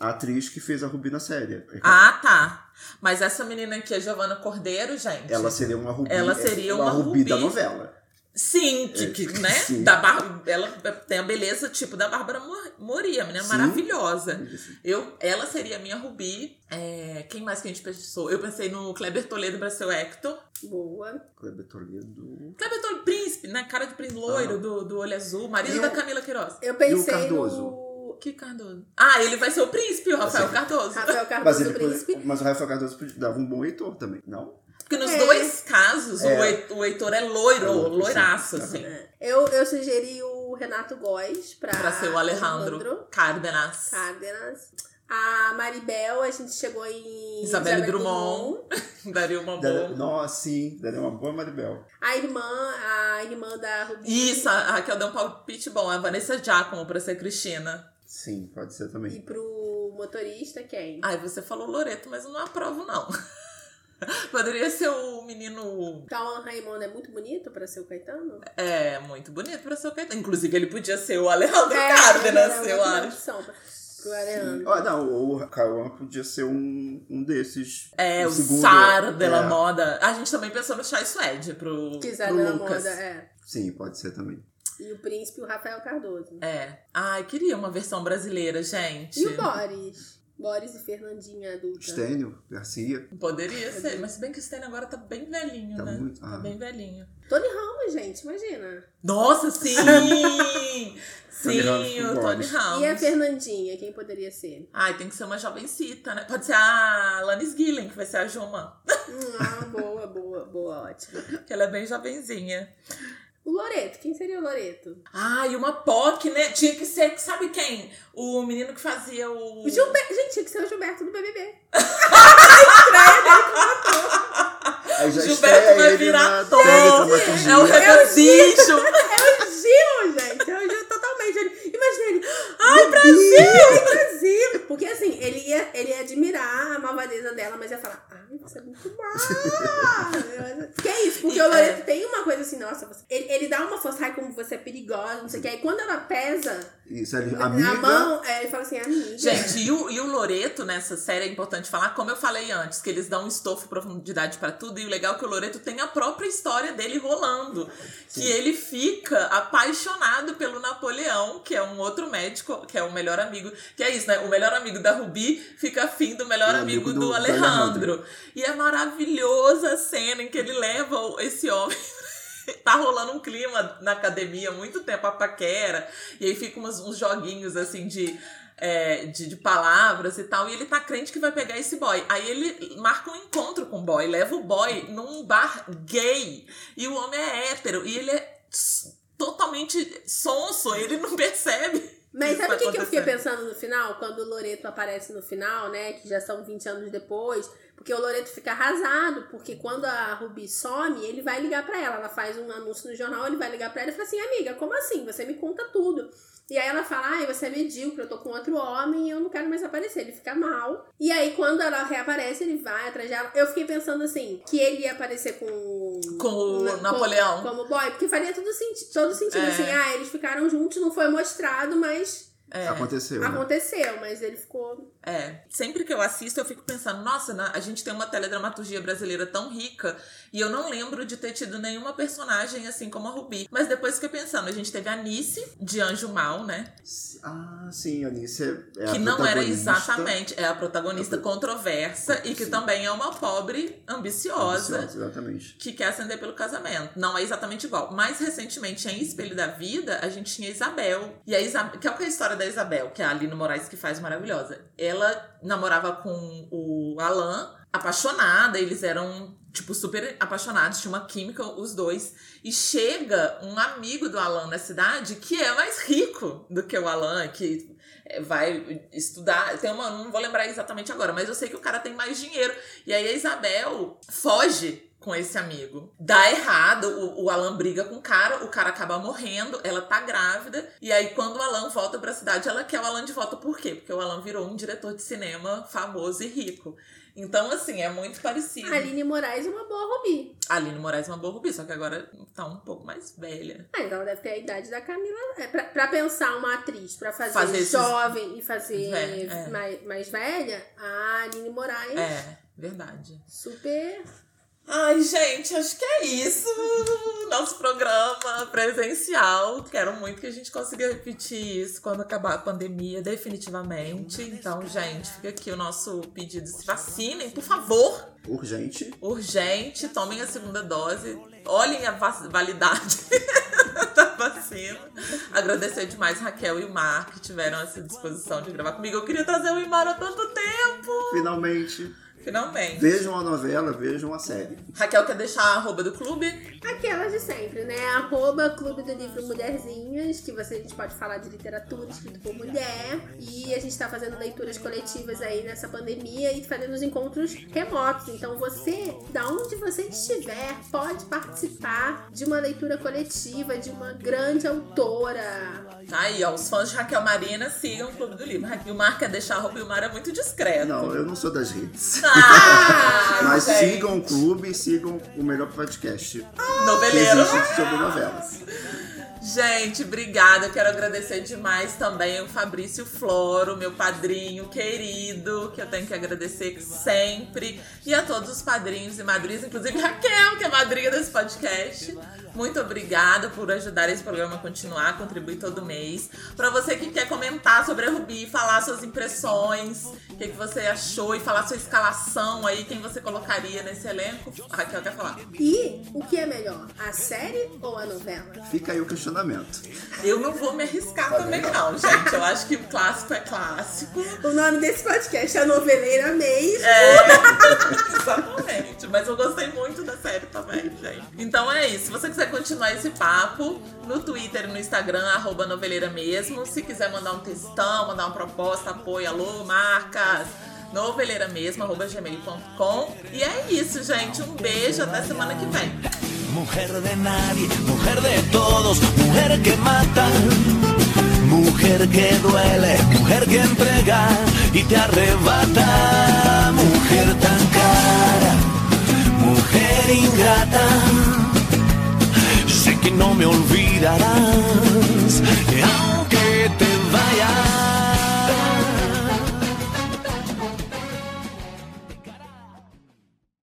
A atriz que fez a Rubi na série. Ah, tá. Mas essa menina aqui, a Giovana Cordeiro, gente. Ela seria uma Rubi. Ela seria uma Rubi, da Rubi. novela. Sim, que, que, né? Sim. Da Bar... Ela tem a beleza tipo da Bárbara Mor- Mori, a menina Sim. maravilhosa. Eu, ela seria a minha Rubi. É, quem mais que a gente pensou? Eu pensei no Kleber Toledo pra ser o Hector. Boa. Kleber Toledo. Kleber Toledo, príncipe, né? Cara de príncipe loiro, Ah. do, do olho azul, marido E da Camila Queiroz. Eu pensei E o Cardoso? no... Que Cardoso? Ah, ele vai ser o príncipe, o Rafael Cardoso. Rafael Mas, Cardoso, ele, príncipe. mas o Rafael Cardoso dava um bom Heitor também, não? Porque nos É. dois casos, É. o, Hei- o Heitor é loiro, É loiro, loiraço, sim. assim. Eu, eu sugeri o Renato Góes pra, Pra ser o Alejandro Cárdenas. Cárdenas. A Maribel, a gente chegou em Isabelle Drummond. Daria uma boa. Nossa, sim, daria uma boa Maribel. A irmã, a irmã da Rubi. Isso, a Raquel deu um palpite bom. A Vanessa Giacomo pra ser Cristina. Sim, pode ser E também. pro motorista, quem? Ai, você falou Loreto, mas eu não aprovo, não. Poderia ser o menino. Cauan Raymond é muito bonito pra ser o Caetano? É, muito bonito pra ser o Caetano. Inclusive, ele podia ser o Alejandro É, Cárdenas, era eu acho. Ah, não, o Cauã podia ser um, um desses. É, o segundo- Sar de la é, Moda. A gente também pensou no Chai Suede pro, pro da Lucas. moda, é. Sim, pode ser também. E o príncipe, o Rafael Cardoso. É. Ai, queria uma versão brasileira, gente. E o Boris? Boris e Fernandinha adulta. Stênio, Garcia. Poderia ser, mas se bem que o Stênio agora tá bem velhinho, Tá né? muito- Tá ah. bem velhinho. Tony Ramos, gente, imagina. Nossa, sim! Tony sim, com o Tony. Ramos. E a Fernandinha, quem poderia ser? Ai, tem que ser uma jovencita, né? Pode ser a Lanis Gillen, que vai ser a Juma. Hum, ah, boa, boa, boa, ótimo. Que ela é bem jovenzinha. O Loreto, quem seria o Loreto? Ah, e uma POC, né? Tinha que ser, sabe quem? O menino que fazia o. O Gilberto, gente, tinha que ser o Gilberto do BBB. Aí já Gilberto estreia vai virar ator. É o Rebezicho. É o Gil, gente. É o Gil totalmente. Ele, imagina ele. Ai, Brasil! Ai, Brasil! Porque assim, ele ia, ele ia admirar a malvadeza dela, mas ia falar, ai, você é muito má. que é isso? Porque E, o Loreto é. tem uma coisa assim, nossa, você- ele, ele dá uma força, ai, como você é perigosa, não sei o que. Aí quando ela pesa Isso, ele, na amiga. mão, é, ele fala assim, amiga. Gente, e o, e o Loreto nessa série é importante falar, como eu falei antes, que eles dão um estofo e profundidade pra tudo, e o legal é que o Loreto tem a própria história dele rolando. Que ele fica apaixonado pelo Napoleão, que é um outro médico, que é o melhor amigo. Que é isso, né? O melhor amigo da Rubi fica afim do melhor amigo, amigo do, do- do Alejandro. Alejandro. E é maravilhosa a cena em que ele leva o- esse homem. Tá rolando um clima na academia há muito tempo, a paquera. E aí ficam uns, uns joguinhos assim de, é, de, de palavras e tal. E ele tá crente que vai pegar esse boy. Aí ele marca um encontro com o boy, leva o boy num bar gay. E o homem é hétero. E ele é totalmente sonso, ele não percebe. Mas sabe o tá que, que eu fiquei pensando no final? Quando o Loreto aparece no final, né? Que já são 20 anos depois. Porque o Loreto fica arrasado. Porque quando a Ruby some, ele vai ligar pra ela. Ela faz um anúncio no jornal, ele vai ligar pra ela e fala assim: Amiga, como assim? Você me conta tudo. E aí ela fala: Ai, você é medíocre, eu tô com outro homem e eu não quero mais aparecer. Ele fica mal. E aí quando ela reaparece, ele vai atrás dela. Eu fiquei pensando assim: que ele ia aparecer com. Com o na- Napoleão. Como, como boy. Porque faria tudo senti todo sentido. É. Assim, ah, eles ficaram juntos, não foi mostrado, mas. É. Aconteceu. né? Aconteceu, mas ele ficou. É, sempre que eu assisto eu fico pensando, nossa, a gente tem uma teledramaturgia brasileira tão rica e eu não lembro de ter tido nenhuma personagem assim como a Rubi. Mas depois fiquei pensando, a gente teve a Nice, de Anjo Mal, né? Ah, sim, a Anice é, é a que não era exatamente, é a protagonista controversa e que também é uma pobre ambiciosa. Ambiciosa, Exatamente. que quer ascender pelo casamento. Não é exatamente igual. Mais recentemente, em Espelho da Vida, a gente tinha a Isabel. E a Isabel, que é que é a história da Isabel, que é a Aline Moraes que faz maravilhosa. Ela namorava com o Alan, apaixonada, eles eram tipo, super apaixonados, tinha uma química, os dois. E chega um amigo do Alan na cidade que é mais rico do que o Alan, que é, vai estudar. Tem uma, não vou lembrar exatamente agora, mas eu sei que o cara tem mais dinheiro. E aí a Isabel foge com esse amigo. Dá errado, o, o Alan briga com o cara, o cara acaba morrendo, ela tá grávida, e aí quando o Alan volta pra cidade, ela quer o Alan de volta. Por quê? Porque o Alan virou um diretor de cinema famoso e rico. Então, assim, é muito parecido. Aline Moraes é uma boa Rubi. Aline Moraes é uma boa Rubi, só que agora tá um pouco mais velha. Ah, então ela deve ter a idade da Camila. É, pra, pra pensar uma atriz pra fazer, Fazer esses- jovem e fazer é. mais, mais velha, a Aline Moraes. É, verdade. Super. Ai, gente, acho que é isso. Nosso programa presencial. Quero muito que a gente consiga repetir isso quando acabar a pandemia, definitivamente. Então, gente, fica aqui o nosso pedido. Se vacinem, por favor. Urgente. Urgente, tomem a segunda dose. Olhem a va- validade da vacina. Agradecer demais Raquel e o Mar que tiveram essa disposição de gravar comigo. Eu queria trazer o Imar há tanto tempo. Finalmente. Finalmente. Vejam a novela, vejam a série. Raquel quer deixar a arroba do clube? Aquelas de sempre, né? Arroba Clube do Livro Mulherzinhas, que você, a gente pode falar de literatura escrito por mulher. E a gente tá fazendo leituras coletivas aí nessa pandemia e fazendo os encontros remotos. Então você, da onde você estiver, pode participar de uma leitura coletiva de uma grande autora. Tá aí, ó. Os fãs de Raquel Marina sigam o Clube do Livro. O Mar quer deixar a arroba e o Mar é muito discreto. Não, eu não sou das redes. Ah, Mas gente. sigam o clube e sigam o melhor podcast Noveleiro. que existe sobre novelas. Gente, obrigada. Eu quero agradecer demais também o Fabrício Floro, meu padrinho querido, que eu tenho que agradecer sempre. E a todos os padrinhos e madrinhas, inclusive Raquel, que é madrinha desse podcast. Muito obrigada por ajudar esse programa a continuar, contribuir todo mês. Pra você que quer comentar sobre a Rubi, falar suas impressões, o que, que você achou e falar sua escalação aí, quem você colocaria nesse elenco, a Raquel quer falar. E o que é melhor, a série ou a novela? Fica aí o questionamento. Eu não vou me arriscar também, não, gente. Eu acho que o clássico é clássico. O nome desse podcast é Noveleira mesmo. É, exatamente. Mas eu gostei muito da série também, gente. Então é isso. Se você quiser continuar esse papo, no Twitter e no Instagram, arroba noveleira mesmo. Se quiser mandar um textão, mandar uma proposta, apoio, alô, marcas. Noveleira mesmo, arroba gmail.com. E é isso, gente. Um beijo, até semana que vem. Mujer de nadie, mujer de todos, mujer que mata, mujer que duele, mujer que entrega y te arrebata, mujer tan cara, mujer ingrata, sé que no me olvidarás.